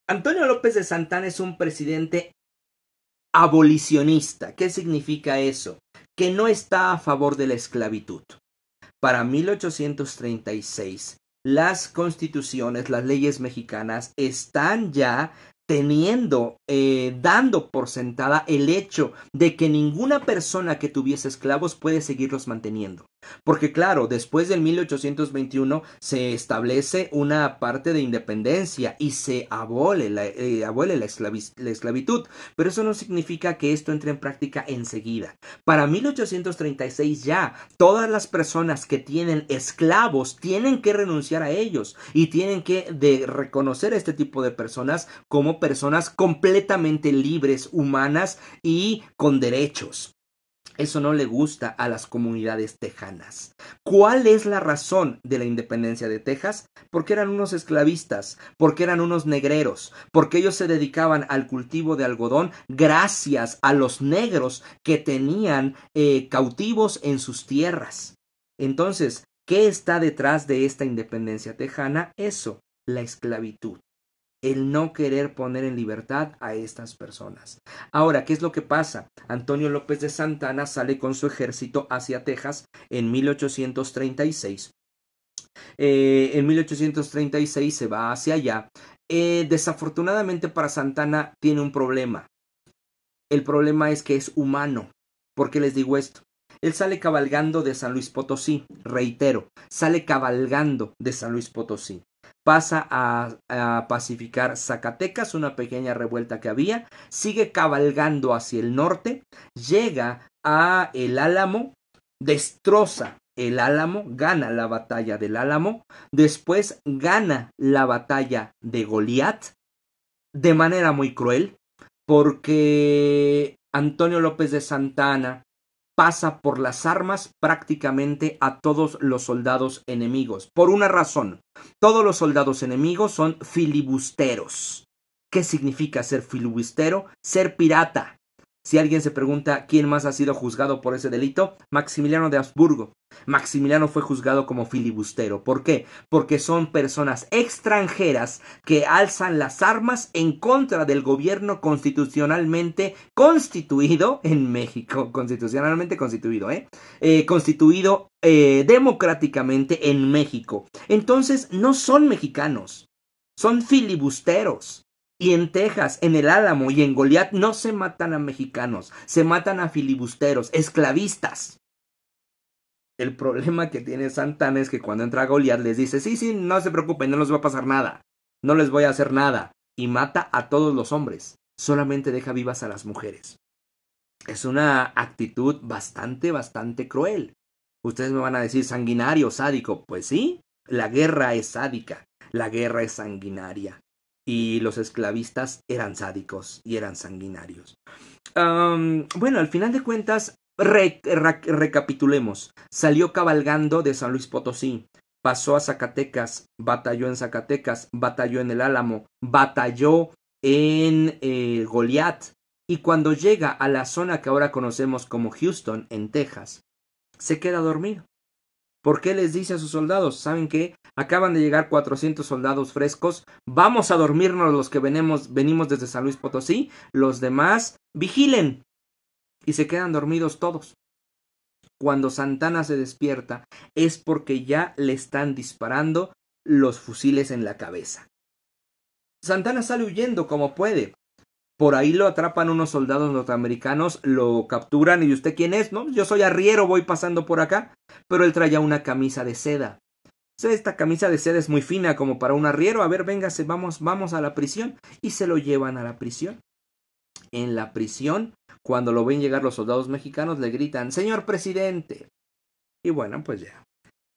Antonio López de Santana es un presidente abolicionista. ¿Qué significa eso? Que no está a favor de la esclavitud. Para 1836, las constituciones, las leyes mexicanas están ya teniendo, eh, dando por sentada el hecho de que ninguna persona que tuviese esclavos puede seguirlos manteniendo. Porque claro, después del 1821 se establece una parte de independencia y se abole la, eh, abole la, esclavitud, pero eso no significa que esto entre en práctica enseguida. Para 1836 ya todas las personas que tienen esclavos tienen que renunciar a ellos y tienen que reconocer a este tipo de personas como personas completamente libres, humanas y con derechos. Eso no le gusta a las comunidades tejanas. ¿Cuál es la razón de la independencia de Texas? Porque eran unos esclavistas, porque eran unos negreros, porque ellos se dedicaban al cultivo de algodón gracias a los negros que tenían eh, cautivos en sus tierras. Entonces, ¿qué está detrás de esta independencia tejana? Eso, la esclavitud el no querer poner en libertad a estas personas. Ahora, ¿qué es lo que pasa? Antonio López de Santana sale con su ejército hacia Texas en 1836. Eh, en 1836 se va hacia allá. Eh, desafortunadamente para Santana tiene un problema. El problema es que es humano. ¿Por qué les digo esto? Él sale cabalgando de San Luis Potosí, reitero, sale cabalgando de San Luis Potosí pasa a, pacificar Zacatecas, una pequeña revuelta que había, sigue cabalgando hacia el norte, llega a el Álamo, destroza el Álamo, gana la batalla del Álamo, después gana la batalla de Goliat de manera muy cruel, porque Antonio López de Santana pasa por las armas prácticamente a todos los soldados enemigos. Por una razón, todos los soldados enemigos son filibusteros. ¿Qué significa ser filibustero? Ser pirata. Si alguien se pregunta quién más ha sido juzgado por ese delito, Maximiliano de Habsburgo. Maximiliano fue juzgado como filibustero. ¿Por qué? Porque son personas extranjeras que alzan las armas en contra del gobierno constitucionalmente constituido en México. Constitucionalmente constituido, ¿eh? eh constituido eh, democráticamente en México. Entonces, no son mexicanos. Son filibusteros. Y en Texas, en el Álamo y en Goliat no se matan a mexicanos, se matan a filibusteros, esclavistas. El problema que tiene Santana es que cuando entra Goliat les dice, sí, sí, no se preocupen, no les va a pasar nada, no les voy a hacer nada, y mata a todos los hombres, solamente deja vivas a las mujeres. Es una actitud bastante, bastante cruel. Ustedes me van a decir sanguinario, sádico. Pues sí, la guerra es sádica, la guerra es sanguinaria y los esclavistas eran sádicos y eran sanguinarios. bueno, al final de cuentas, recapitulemos. Salió cabalgando de San Luis Potosí, pasó a Zacatecas, batalló en Zacatecas, batalló en el Álamo, batalló en eh, Goliat, y cuando llega a la zona que ahora conocemos como Houston, en Texas, se queda dormido. ¿Por qué les dice a sus soldados? ¿Saben qué? Acaban de llegar 400 soldados frescos. Vamos a dormirnos los que venimos, venimos desde San Luis Potosí. Los demás vigilen. Y se quedan dormidos todos. Cuando Santana se despierta es porque ya le están disparando los fusiles en la cabeza. Santana sale huyendo como puede. Por ahí lo atrapan unos soldados norteamericanos, lo capturan y usted quién es, ¿no? Yo soy arriero, voy pasando por acá. Pero él traía una camisa de seda. esta camisa de seda es muy fina como para un arriero. A ver, véngase, vamos, vamos a la prisión. Y se lo llevan a la prisión. En la prisión, cuando lo ven llegar los soldados mexicanos, le gritan, Señor presidente. Y bueno, pues ya.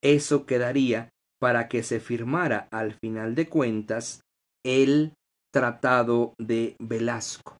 Eso quedaría para que se firmara al final de cuentas el Tratado de Velasco.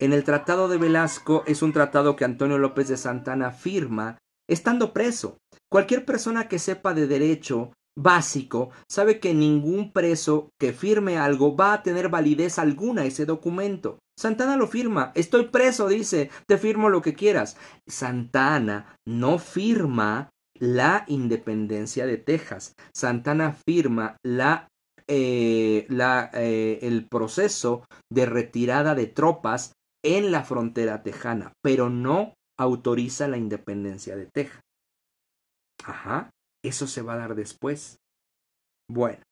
En el Tratado de Velasco es un tratado que Antonio López de Santana firma estando preso. Cualquier persona que sepa de derecho básico sabe que ningún preso que firme algo va a tener validez alguna ese documento. Santana lo firma. Estoy preso, dice. Te firmo lo que quieras. Santana no firma la independencia de Texas. Santana firma la eh, la, eh, el proceso de retirada de tropas en la frontera tejana, pero no autoriza la independencia de Texas. Ajá, eso se va a dar después. Bueno,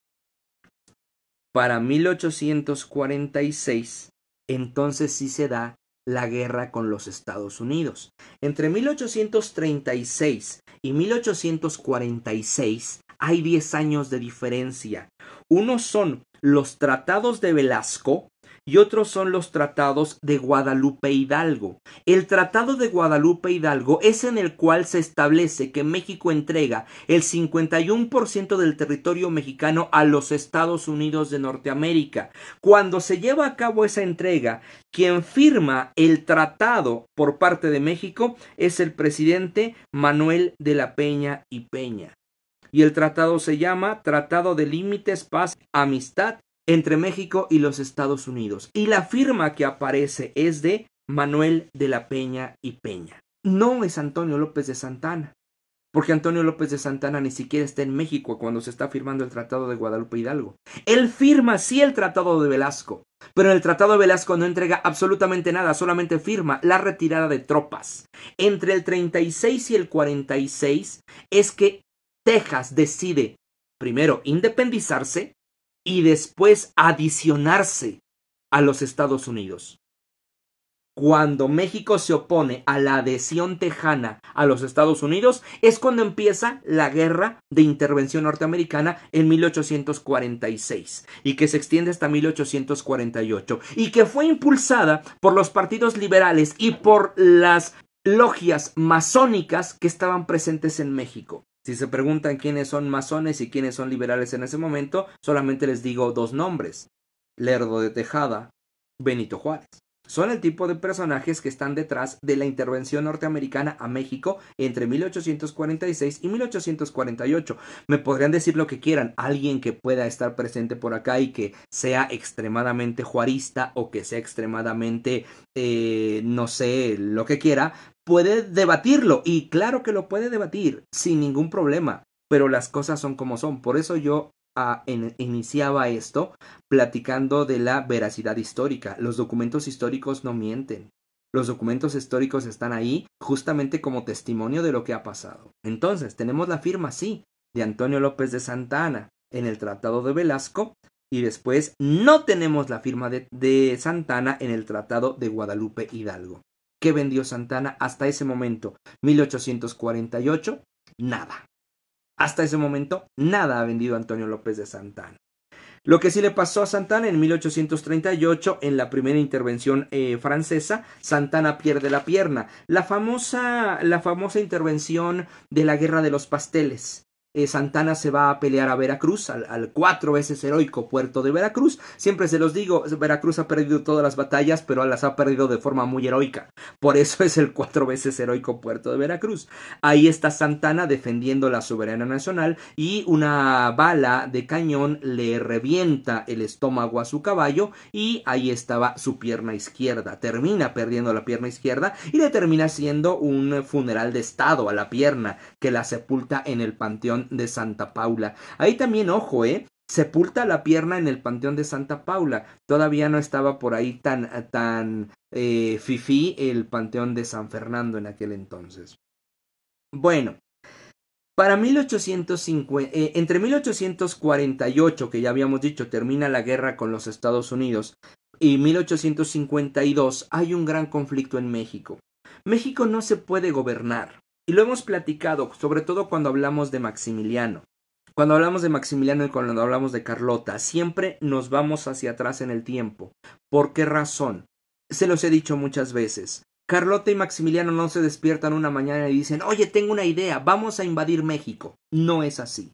para 1846, entonces sí se da la guerra con los Estados Unidos. Entre 1836 y 1846 hay 10 años de diferencia. Unos son los tratados de Velasco y otros son los tratados de Guadalupe Hidalgo. El tratado de Guadalupe Hidalgo es en el cual se establece que México entrega el 51% del territorio mexicano a los Estados Unidos de Norteamérica. Cuando se lleva a cabo esa entrega, quien firma el tratado por parte de México es el presidente Manuel de la Peña y Peña y el tratado se llama Tratado de Límites, Paz, Amistad entre México y los Estados Unidos. Y la firma que aparece es de Manuel de la Peña y Peña. No es Antonio López de Santana, porque Antonio López de Santana ni siquiera está en México cuando se está firmando el Tratado de Guadalupe Hidalgo. Él firma sí el Tratado de Velasco, pero el Tratado de Velasco no entrega absolutamente nada, solamente firma la retirada de tropas. Entre el 36 y el 46 es que Texas decide primero independizarse y después adicionarse a los Estados Unidos. Cuando México se opone a la adhesión tejana a los Estados Unidos es cuando empieza la guerra de intervención norteamericana en 1846 y que se extiende hasta 1848 y que fue impulsada por los partidos liberales y por las logias masónicas que estaban presentes en México. Si se preguntan quiénes son masones y quiénes son liberales en ese momento, solamente les digo dos nombres. Lerdo de Tejada, Benito Juárez. Son el tipo de personajes que están detrás de la intervención norteamericana a México entre 1846 y 1848. Me podrían decir lo que quieran, alguien que pueda estar presente por acá y que sea extremadamente juarista o que sea extremadamente, eh, no sé, lo que quiera, puede debatirlo y claro que lo puede debatir sin ningún problema, pero las cosas son como son. Por eso yo iniciaba esto platicando de la veracidad histórica. Los documentos históricos no mienten. Los documentos históricos están ahí justamente como testimonio de lo que ha pasado. Entonces, tenemos la firma, sí, de Antonio López de Santa Ana en el Tratado de Velasco y después no tenemos la firma de, de Santana en el Tratado de Guadalupe Hidalgo. ¿Qué vendió Santana hasta ese momento? 1848, nada. Hasta ese momento, nada ha vendido Antonio López de Santana. Lo que sí le pasó a Santana en 1838, en la primera intervención eh, francesa, Santana pierde la pierna. La famosa, la famosa intervención de la Guerra de los Pasteles. Eh, Santana se va a pelear a Veracruz, al, cuatro veces heroico puerto de Veracruz. Siempre se los digo, Veracruz ha perdido todas las batallas, pero las ha perdido de forma muy heroica. Por eso es el cuatro veces heroico puerto de Veracruz. Ahí está Santana defendiendo la soberanía nacional y una bala de cañón le revienta el estómago a su caballo y ahí estaba su pierna izquierda. Termina perdiendo la pierna izquierda y le termina siendo un funeral de estado a la pierna que la sepulta en el panteón de Santa Paula. Ahí también, ojo, ¿eh? Sepulta la pierna en el Panteón de Santa Paula. Todavía no estaba por ahí tan, tan eh, fifí el Panteón de San Fernando en aquel entonces. Bueno, para 1850, eh, entre 1848, que ya habíamos dicho, termina la guerra con los Estados Unidos, y 1852 hay un gran conflicto en México. México no se puede gobernar. Y lo hemos platicado, sobre todo cuando hablamos de Maximiliano. Cuando hablamos de Maximiliano y cuando hablamos de Carlota, siempre nos vamos hacia atrás en el tiempo. ¿Por qué razón? Se los he dicho muchas veces. Carlota y Maximiliano no se despiertan una mañana y dicen, oye, tengo una idea, vamos a invadir México. No es así.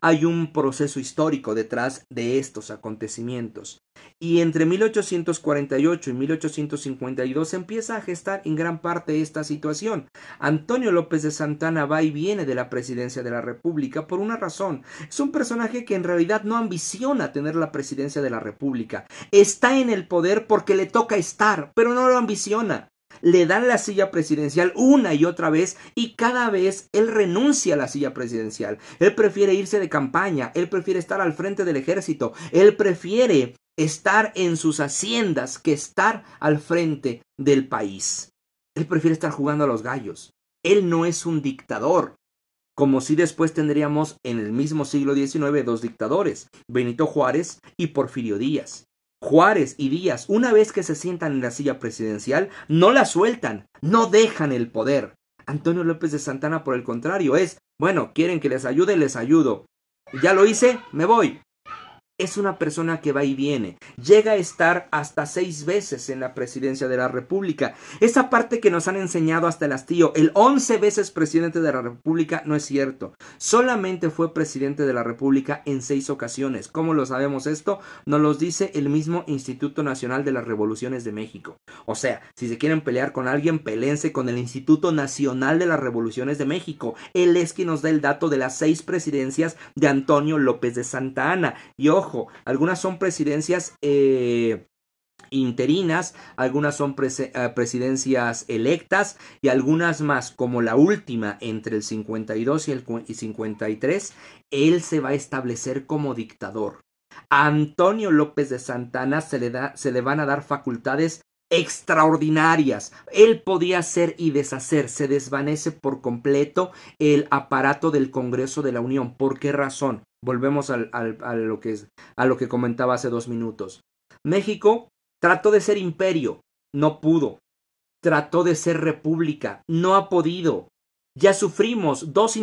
Hay un proceso histórico detrás de estos acontecimientos. Y entre 1848 y 1852 empieza a gestar en gran parte esta situación. Antonio López de Santana va y viene de la presidencia de la República por una razón. Es un personaje que en realidad no ambiciona tener la presidencia de la República. Está en el poder porque le toca estar, pero no lo ambiciona le dan la silla presidencial una y otra vez y cada vez él renuncia a la silla presidencial. Él prefiere irse de campaña, él prefiere estar al frente del ejército, él prefiere estar en sus haciendas que estar al frente del país. Él prefiere estar jugando a los gallos. Él no es un dictador, como si después tendríamos en el mismo siglo XIX dos dictadores, Benito Juárez y Porfirio Díaz. Juárez y Díaz, una vez que se sientan en la silla presidencial, no la sueltan, no dejan el poder. Antonio López de Santana, por el contrario, es, bueno, quieren que les ayude, les ayudo. Ya lo hice, me voy es una persona que va y viene. Llega a estar hasta seis veces en la presidencia de la República. Esa parte que nos han enseñado hasta el hastío, el once veces presidente de la República, no es cierto. Solamente fue presidente de la República en seis ocasiones. ¿Cómo lo sabemos esto? Nos lo dice el mismo Instituto Nacional de las Revoluciones de México. O sea, si se quieren pelear con alguien, pelense con el Instituto Nacional de las Revoluciones de México. Él es quien nos da el dato de las seis presidencias de Antonio López de Santa Ana. Y ojo, algunas son presidencias eh, interinas, algunas son eh, presidencias electas y algunas más, como la última entre el 52 y el 53, él se va a establecer como dictador. A Antonio López de Santana se le, da, se le van a dar facultades extraordinarias. Él podía hacer y deshacer. Se desvanece por completo el aparato del Congreso de la Unión. ¿Por qué razón? Volvemos a, lo que, a lo que comentaba hace dos minutos. México trató de ser imperio, no pudo. Trató de ser república, no ha podido. Ya sufrimos dos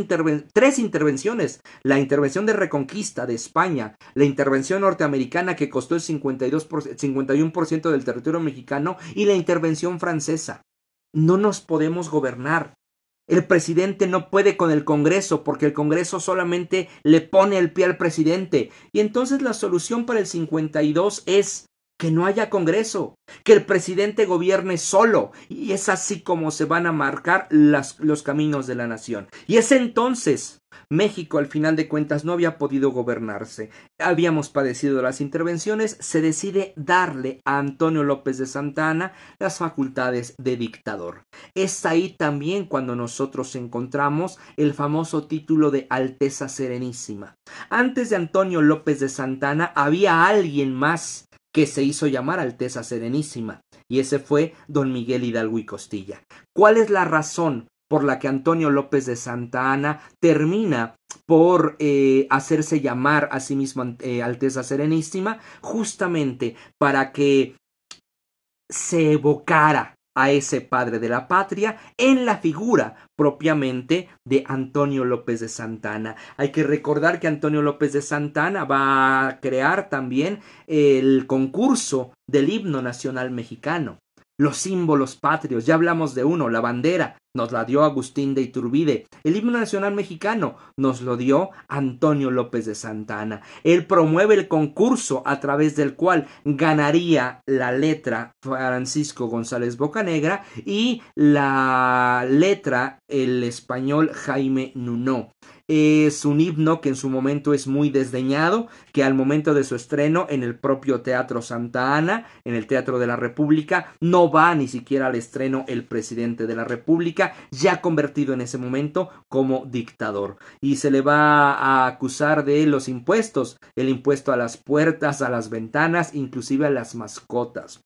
tres intervenciones. La intervención de reconquista de España, la intervención norteamericana que costó el 52 51% del territorio mexicano y la intervención francesa. No nos podemos gobernar. El presidente no puede con el Congreso porque el Congreso solamente le pone el pie al presidente. Y entonces la solución para el 52 es que no haya Congreso, que el presidente gobierne solo. Y es así como se van a marcar los caminos de la nación. Y es entonces México al final de cuentas no había podido gobernarse. Habíamos padecido las intervenciones, se decide darle a Antonio López de Santana las facultades de dictador. Es ahí también cuando nosotros encontramos el famoso título de Alteza Serenísima. Antes de Antonio López de Santana había alguien más que se hizo llamar Alteza Serenísima, y ese fue don Miguel Hidalgo y Costilla. ¿Cuál es la razón por la que Antonio López de Santa Ana termina por eh, hacerse llamar a sí mismo eh, Alteza Serenísima, justamente para que se evocara a ese padre de la patria en la figura propiamente de Antonio López de Santana. Hay que recordar que Antonio López de Santana va a crear también el concurso del himno nacional mexicano los símbolos patrios, ya hablamos de uno, la bandera, nos la dio Agustín de Iturbide. El himno nacional mexicano nos lo dio Antonio López de Santana. Él promueve el concurso a través del cual ganaría la letra Francisco González Bocanegra y la letra el español Jaime Nuno es un himno que en su momento es muy desdeñado, que al momento de su estreno en el propio Teatro Santa Ana, en el Teatro de la República, no va ni siquiera al estreno el presidente de la República, ya convertido en ese momento como dictador. Y se le va a acusar de los impuestos, el impuesto a las puertas, a las ventanas, inclusive a las mascotas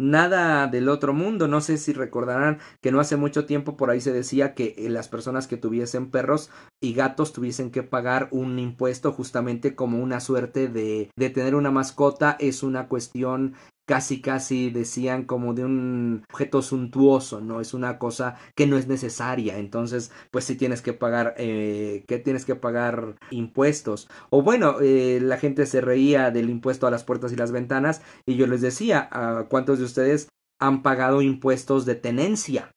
nada del otro mundo. No sé si recordarán que no hace mucho tiempo por ahí se decía que eh, las personas que tuviesen perros y gatos tuviesen que pagar un impuesto justamente como una suerte de, de tener una mascota es una cuestión casi casi decían como de un objeto suntuoso, ¿no? Es una cosa que no es necesaria, entonces pues sí tienes que pagar, eh, que tienes que pagar impuestos. O bueno, eh, la gente se reía del impuesto a las puertas y las ventanas y yo les decía, ¿a ¿cuántos de ustedes han pagado impuestos de tenencia?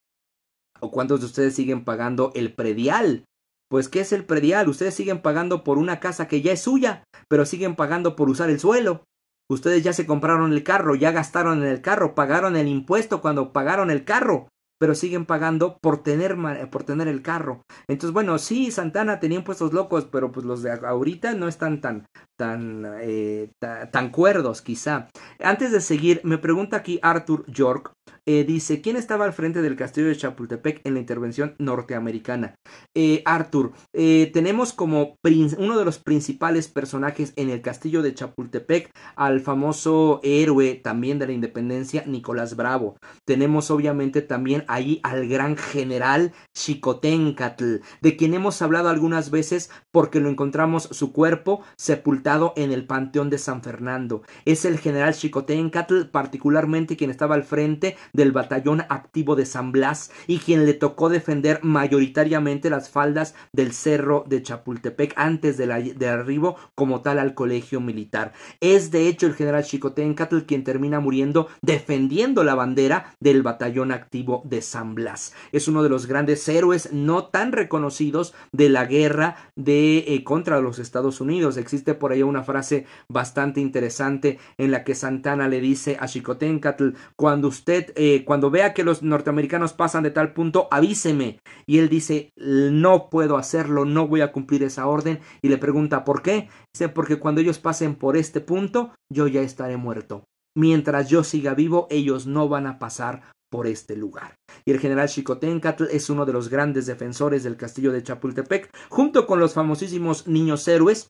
¿O cuántos de ustedes siguen pagando el predial? Pues ¿qué es el predial? Ustedes siguen pagando por una casa que ya es suya, pero siguen pagando por usar el suelo. Ustedes ya se compraron el carro, ya gastaron en el carro, pagaron el impuesto cuando pagaron el carro, pero siguen pagando por tener, por tener el carro. Entonces, bueno, sí, Santana tenía impuestos locos, pero pues los de ahorita no están tan, tan, eh, tan cuerdos, quizá. Antes de seguir, me pregunta aquí Arthur York, eh, dice, ¿quién estaba al frente del castillo de Chapultepec en la intervención norteamericana? Eh, Arthur, eh, tenemos como uno de los principales personajes en el castillo de Chapultepec al famoso héroe también de la independencia, Nicolás Bravo. Tenemos obviamente también ahí al gran general Xicoténcatl, de quien hemos hablado algunas veces porque lo encontramos su cuerpo sepultado en el Panteón de San Fernando. Es el general Xicoténcatl, particularmente quien estaba al frente del batallón activo de San Blas y quien le tocó defender mayoritariamente las faldas del cerro de Chapultepec antes de, de arribo como tal al colegio militar. Es de hecho el general Chicotencatl quien termina muriendo defendiendo la bandera del batallón activo de San Blas. Es uno de los grandes héroes no tan reconocidos de la guerra de eh, contra los Estados Unidos. Existe por ahí una frase bastante interesante en la que Santana le dice a Chicotencatl cuando usted cuando vea que los norteamericanos pasan de tal punto, avíseme. Y él dice, no puedo hacerlo, no voy a cumplir esa orden. Y le pregunta, ¿por qué? Dice, porque cuando ellos pasen por este punto, yo ya estaré muerto. Mientras yo siga vivo, ellos no van a pasar por este lugar. Y el general Xicoténcatl es uno de los grandes defensores del castillo de Chapultepec, junto con los famosísimos niños héroes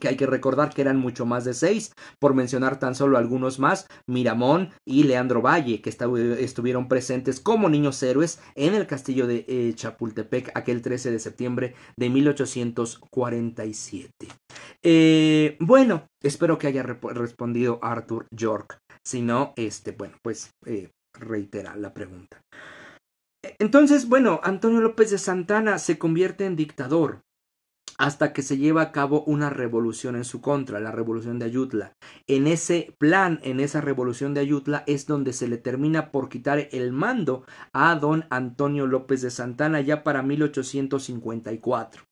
que hay que recordar que eran mucho más de seis, por mencionar tan solo algunos más, Miramón y Leandro Valle, que estuvieron presentes como niños héroes en el castillo de eh, Chapultepec aquel 13 de septiembre de 1847. Eh, bueno, espero que haya respondido Arthur York. Si no, este, bueno, pues eh, reitera la pregunta. Entonces, bueno, Antonio López de Santana se convierte en dictador hasta que se lleva a cabo una revolución en su contra, la revolución de Ayutla. En ese plan, en esa revolución de Ayutla, es donde se le termina por quitar el mando a don Antonio López de Santana ya para 1854.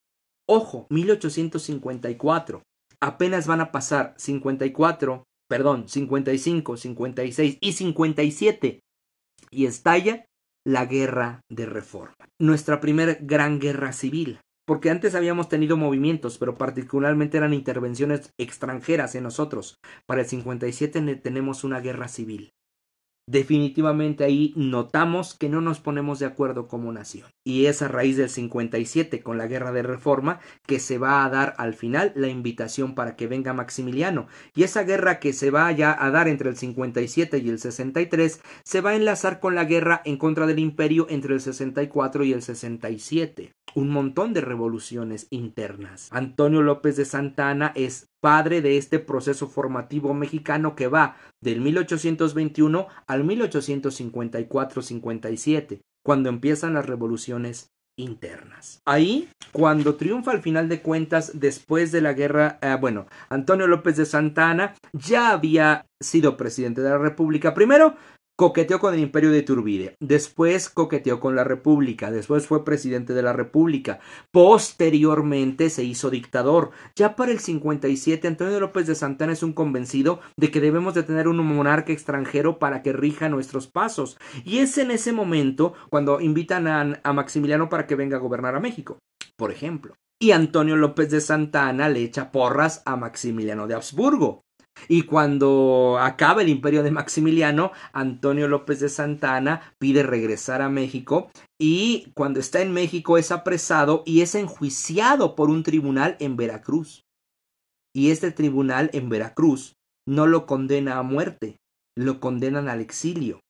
Ojo, 1854. Apenas van a pasar 54, perdón, 55, 56 y 57 y estalla la guerra de reforma. Nuestra primera gran guerra civil porque antes habíamos tenido movimientos, pero particularmente eran intervenciones extranjeras en nosotros. Para el 57 tenemos una guerra civil definitivamente ahí notamos que no nos ponemos de acuerdo como nación. Y es a raíz del 57, con la guerra de reforma, que se va a dar al final la invitación para que venga Maximiliano. Y esa guerra que se va ya a dar entre el 57 y el 63 se va a enlazar con la guerra en contra del imperio entre el 64 y el 67 un montón de revoluciones internas. Antonio López de Santana es padre de este proceso formativo mexicano que va del 1821 al 1854-57, cuando empiezan las revoluciones internas. Ahí, cuando triunfa al final de cuentas, después de la guerra, eh, bueno, Antonio López de Santana ya había sido presidente de la República primero coqueteó con el imperio de Turbide, después coqueteó con la República, después fue presidente de la República, posteriormente se hizo dictador. Ya para el 57 Antonio López de Santana es un convencido de que debemos de tener un monarca extranjero para que rija nuestros pasos. Y es en ese momento cuando invitan a, a Maximiliano para que venga a gobernar a México, por ejemplo. Y Antonio López de Santana le echa porras a Maximiliano de Habsburgo. Y cuando acaba el imperio de Maximiliano, Antonio López de Santana pide regresar a México y cuando está en México es apresado y es enjuiciado por un tribunal en Veracruz. Y este tribunal en Veracruz no lo condena a muerte, lo condenan al exilio.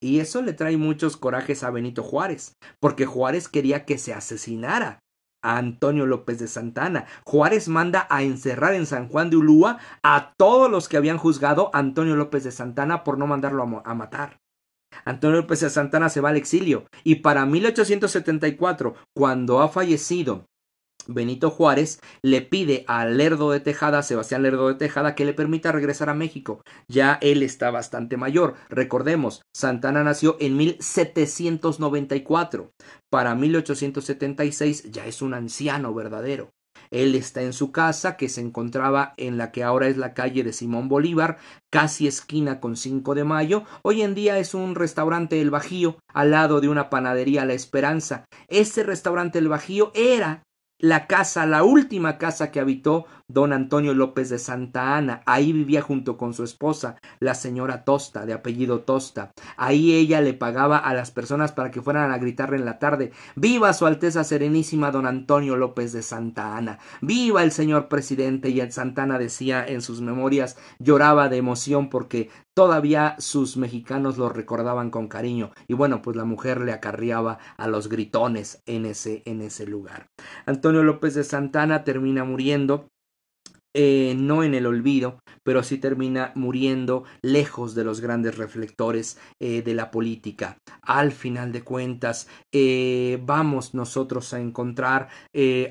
Y eso le trae muchos corajes a Benito Juárez, porque Juárez quería que se asesinara a Antonio López de Santana. Juárez manda a encerrar en San Juan de Ulúa a todos los que habían juzgado a Antonio López de Santana por no mandarlo a, matar. Antonio López de Santana se va al exilio y para 1874, cuando ha fallecido Benito Juárez le pide a Lerdo de Tejada, Sebastián Lerdo de Tejada, que le permita regresar a México. Ya él está bastante mayor. Recordemos, Santana nació en 1794. Para 1876 ya es un anciano verdadero. Él está en su casa, que se encontraba en la que ahora es la calle de Simón Bolívar, casi esquina con 5 de mayo. Hoy en día es un restaurante El Bajío, al lado de una panadería La Esperanza. Este restaurante El Bajío era la casa, la última casa que habitó don Antonio López de Santa Ana. Ahí vivía junto con su esposa, la señora Tosta, de apellido Tosta. Ahí ella le pagaba a las personas para que fueran a gritarle en la tarde Viva su Alteza Serenísima don Antonio López de Santa Ana. Viva el señor presidente. Y Santana decía en sus memorias, lloraba de emoción porque todavía sus mexicanos lo recordaban con cariño. Y bueno, pues la mujer le acarreaba a los gritones en ese, en ese lugar. Antonio López de Santana termina muriendo eh, no en el olvido, pero sí termina muriendo lejos de los grandes reflectores eh, de la política. Al final de cuentas, eh, vamos nosotros a encontrar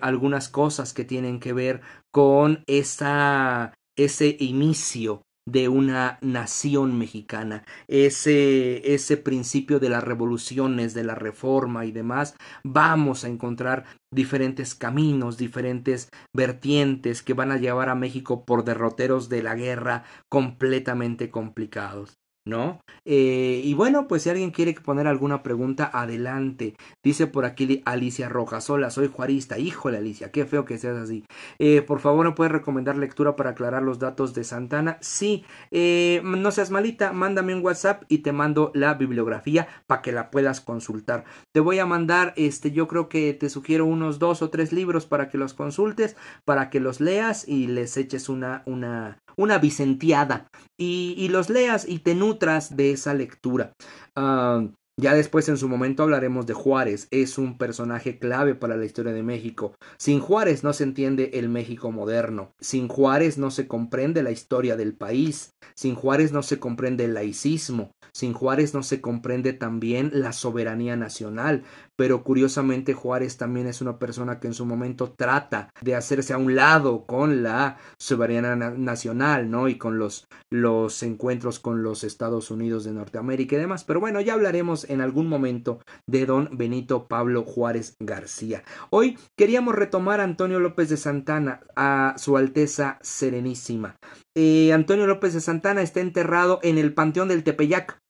algunas cosas que tienen que ver con esa, ese inicio de una nación mexicana, ese, ese principio de las revoluciones, de la reforma y demás, vamos a encontrar diferentes caminos, diferentes vertientes que van a llevar a México por derroteros de la guerra completamente complicados. ¿No? Eh, y bueno, pues si alguien quiere poner alguna pregunta, adelante. Dice por aquí Alicia Rojas, hola, soy juarista. Híjole, Alicia, qué feo que seas así. Eh, por favor, ¿me puedes recomendar lectura para aclarar los datos de Santana? Sí, eh, no seas malita, mándame un WhatsApp y te mando la bibliografía para que la puedas consultar. Te voy a mandar, este, yo creo que te sugiero unos dos o tres libros para que los consultes, para que los leas y les eches una, una, una vicenteada y, y los leas y te nutras de esa lectura. Ah, ya después en su momento hablaremos de Juárez, es un personaje clave para la historia de México. Sin Juárez no se entiende el México moderno, sin Juárez no se comprende la historia del país, sin Juárez no se comprende el laicismo, sin Juárez no se comprende también la soberanía nacional, pero curiosamente Juárez también es una persona que en su momento trata de hacerse a un lado con la soberanía nacional, ¿no? Y con los, los encuentros con los Estados Unidos de Norteamérica y demás. Pero bueno, ya hablaremos en algún momento de don Benito Pablo Juárez García. Hoy queríamos retomar a Antonio López de Santana, a su Alteza Serenísima. Eh, Antonio López de Santana está enterrado en el Panteón del Tepeyac.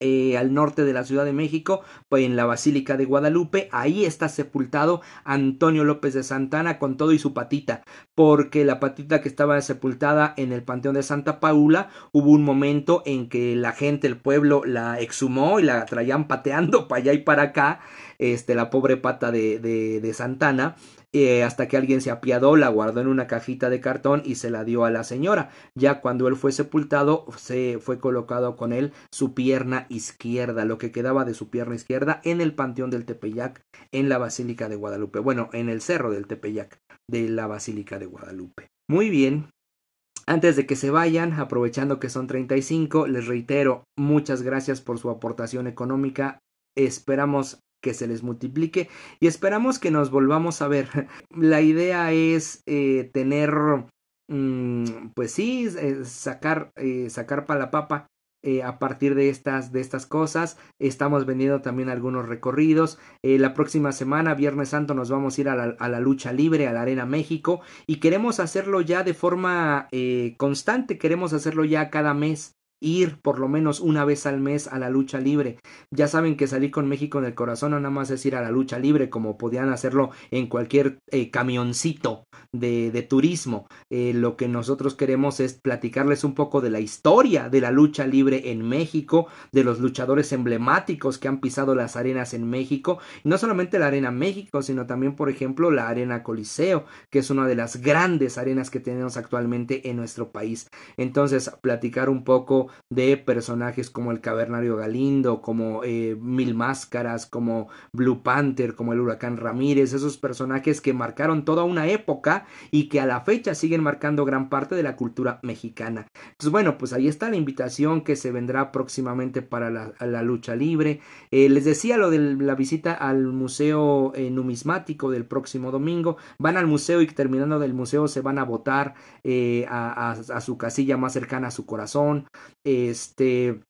Eh, al norte de la Ciudad de México, pues en la Basílica de Guadalupe. Ahí está sepultado Antonio López de Santana con todo y su patita, porque la patita que estaba sepultada en el Panteón de Santa Paula, hubo un momento en que la gente, el pueblo, la exhumó y la traían pateando para allá y para acá, este, la pobre pata de, de, de Santana, eh, hasta que alguien se apiadó, la guardó en una cajita de cartón y se la dio a la señora. Ya cuando él fue sepultado, se fue colocado con él su pierna izquierda, lo que quedaba de su pierna izquierda en el panteón del Tepeyac, en la Basílica de Guadalupe. Bueno, en el cerro del Tepeyac, de la Basílica de Guadalupe. Muy bien, antes de que se vayan, aprovechando que son 35, les reitero, muchas gracias por su aportación económica. Esperamos que se les multiplique y esperamos que nos volvamos a ver. La idea es eh, tener, mm, pues sí, eh, sacar, eh, sacar para la papa a partir de estas, de estas cosas. Estamos vendiendo también algunos recorridos. la próxima semana, Viernes Santo, nos vamos a ir a la, lucha libre, a la Arena México. Y queremos hacerlo ya de forma constante. Queremos hacerlo ya cada mes ir por lo menos una vez al mes a la lucha libre. Ya saben que salir con México en el corazón no nada más es ir a la lucha libre como podían hacerlo en cualquier eh, camioncito de, de turismo. Eh, lo que nosotros queremos es platicarles un poco de la historia de la lucha libre en México, de los luchadores emblemáticos que han pisado las arenas en México, no solamente la Arena México, sino también, por ejemplo, la Arena Coliseo, que es una de las grandes arenas que tenemos actualmente en nuestro país. Entonces, platicar un poco de personajes como el Cavernario Galindo, como eh, Mil Máscaras, como Blue Panther, como el Huracán Ramírez, esos personajes que marcaron toda una época y que a la fecha siguen marcando gran parte de la cultura mexicana. Entonces, bueno, pues ahí está la invitación que se vendrá próximamente para la, lucha libre. Eh, les decía lo de la visita al Museo eh, Numismático del próximo domingo. Van al museo y terminando del museo se van a votar a, a, su casilla más cercana a su corazón. Este,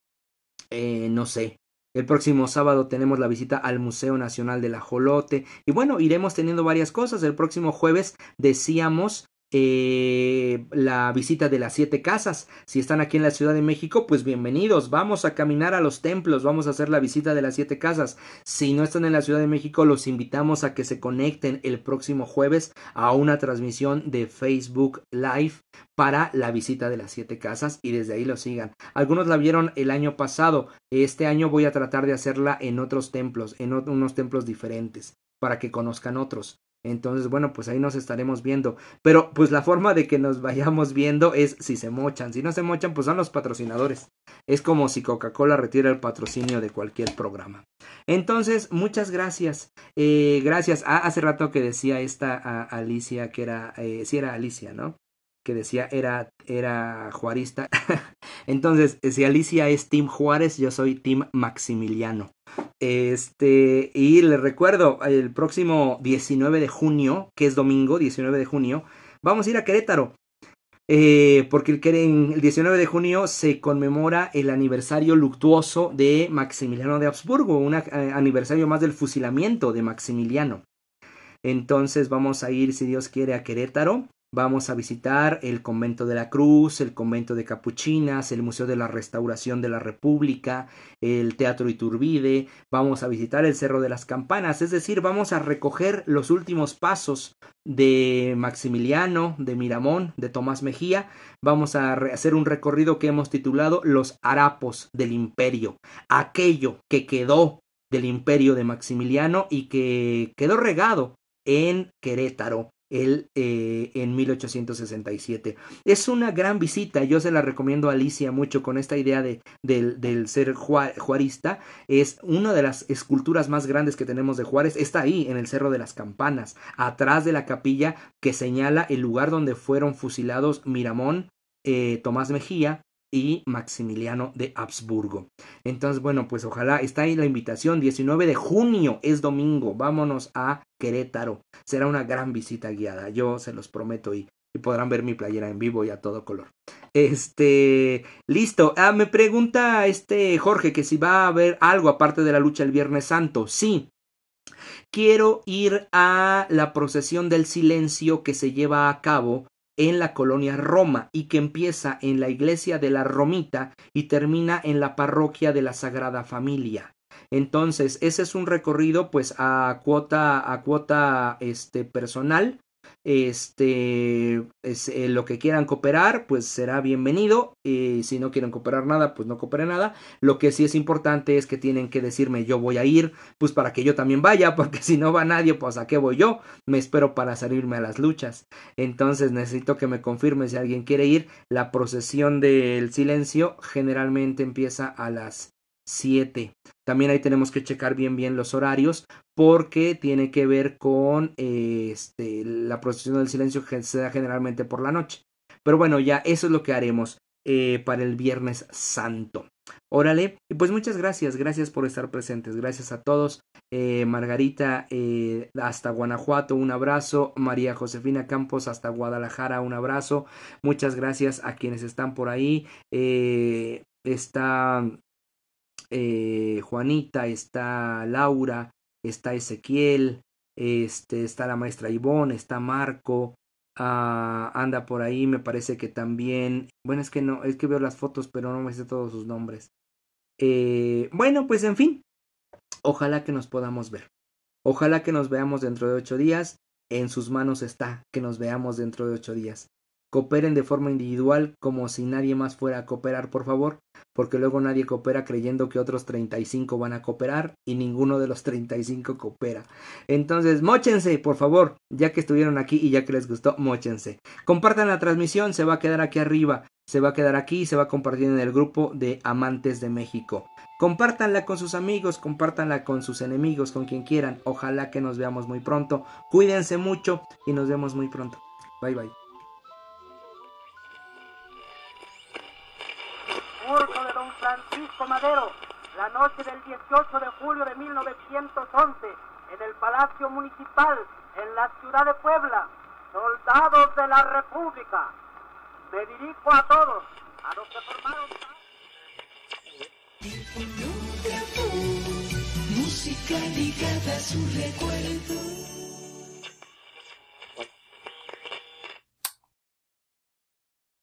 eh, no sé. El próximo sábado tenemos la visita al Museo Nacional del Ajolote. Y bueno, iremos teniendo varias cosas. El próximo jueves decíamos eh, la visita de las siete casas. Si están aquí en la Ciudad de México, pues bienvenidos. Vamos a caminar a los templos, vamos a hacer la visita de las siete casas. Si no están en la Ciudad de México, los invitamos a que se conecten el próximo jueves a una transmisión de Facebook Live para la visita de las siete casas y desde ahí lo sigan. Algunos la vieron el año pasado. Este año voy a tratar de hacerla en otros templos, en unos templos diferentes, para que conozcan otros. Entonces, bueno, pues ahí nos estaremos viendo. Pero pues la forma de que nos vayamos viendo es si se mochan. Si no se mochan, pues son los patrocinadores. Es como si Coca-Cola retira el patrocinio de cualquier programa. Entonces, muchas gracias. Eh, gracias. Ah, hace rato que decía esta Alicia que era, eh, sí era Alicia, ¿no? Que decía era, era juarista. Entonces, si Alicia es Team Juárez, yo soy Team Maximiliano. Este, y les recuerdo, el próximo 19 de junio, que es domingo, 19 de junio, vamos a ir a Querétaro. Eh, porque el, el 19 de junio se conmemora el aniversario luctuoso de Maximiliano de Habsburgo, un eh, aniversario más del fusilamiento de Maximiliano. Entonces vamos a ir, si Dios quiere, a Querétaro. Vamos a visitar el convento de la Cruz, el convento de Capuchinas, el Museo de la Restauración de la República, el Teatro Iturbide, vamos a visitar el Cerro de las Campanas, es decir, vamos a recoger los últimos pasos de Maximiliano, de Miramón, de Tomás Mejía, vamos a hacer un recorrido que hemos titulado Los harapos del imperio, aquello que quedó del imperio de Maximiliano y que quedó regado en Querétaro él eh, en 1867. Es una gran visita, yo se la recomiendo a Alicia mucho con esta idea de, del, ser juarista. Es una de las esculturas más grandes que tenemos de Juárez. Está ahí, en el Cerro de las Campanas, atrás de la capilla que señala el lugar donde fueron fusilados Miramón, eh, Tomás Mejía y Maximiliano de Habsburgo. Entonces, bueno, pues ojalá está ahí la invitación. 19 de junio es domingo. Vámonos a Querétaro. Será una gran visita guiada. Yo se los prometo y, podrán ver mi playera en vivo y a todo color. Este, listo. Ah, me pregunta este Jorge que si va a haber algo aparte de la lucha el Viernes Santo. Sí. Quiero ir a la procesión del silencio que se lleva a cabo en la colonia Roma y que empieza en la iglesia de la Romita y termina en la parroquia de la Sagrada Familia. Entonces, ese es un recorrido pues a cuota a cuota este personal este, es, eh, lo que quieran cooperar, pues será bienvenido. Y si no quieren cooperar nada, pues no cooperen nada. Lo que sí es importante es que tienen que decirme yo voy a ir, pues para que yo también vaya, porque si no va nadie, pues a qué voy yo. Me espero para salirme a las luchas. Entonces necesito que me confirme si alguien quiere ir. La procesión del silencio generalmente empieza a las 7. También ahí tenemos que checar bien bien los horarios porque tiene que ver con este, la procesión del silencio que se da generalmente por la noche. Pero bueno, ya eso es lo que haremos eh, para el Viernes Santo. Órale, y pues muchas gracias, gracias por estar presentes, gracias a todos. Eh, Margarita eh, hasta Guanajuato, un abrazo. María Josefina Campos hasta Guadalajara, un abrazo. Muchas gracias a quienes están por ahí. está Juanita, está Laura, está Ezequiel, este, está la maestra Ivonne, está Marco, ah, anda por ahí, me parece que también, bueno, es que no, es que veo las fotos, pero no me sé todos sus nombres. Eh, bueno, pues en fin, ojalá que nos podamos ver. Ojalá que nos veamos dentro de ocho días. En sus manos está que nos veamos dentro de ocho días. Cooperen de forma individual como si nadie más fuera a cooperar, por favor, porque luego nadie coopera creyendo que otros 35 van a cooperar y ninguno de los 35 coopera. Entonces, mochense, por favor, ya que estuvieron aquí y ya que les gustó, mochense. Compartan la transmisión, se va a quedar aquí arriba, se va a quedar aquí y se va a compartir en el grupo de Amantes de México. Compártanla con sus amigos, compártanla con sus enemigos, con quien quieran. Ojalá que nos veamos muy pronto. Cuídense mucho y nos vemos muy pronto. Bye bye. Francisco Madero, la noche del 18 de julio de 1911, en el Palacio Municipal, en la ciudad de Puebla, soldados de la República. Me dirijo a todos, a los que formaron... Música ligada a su recuerdo.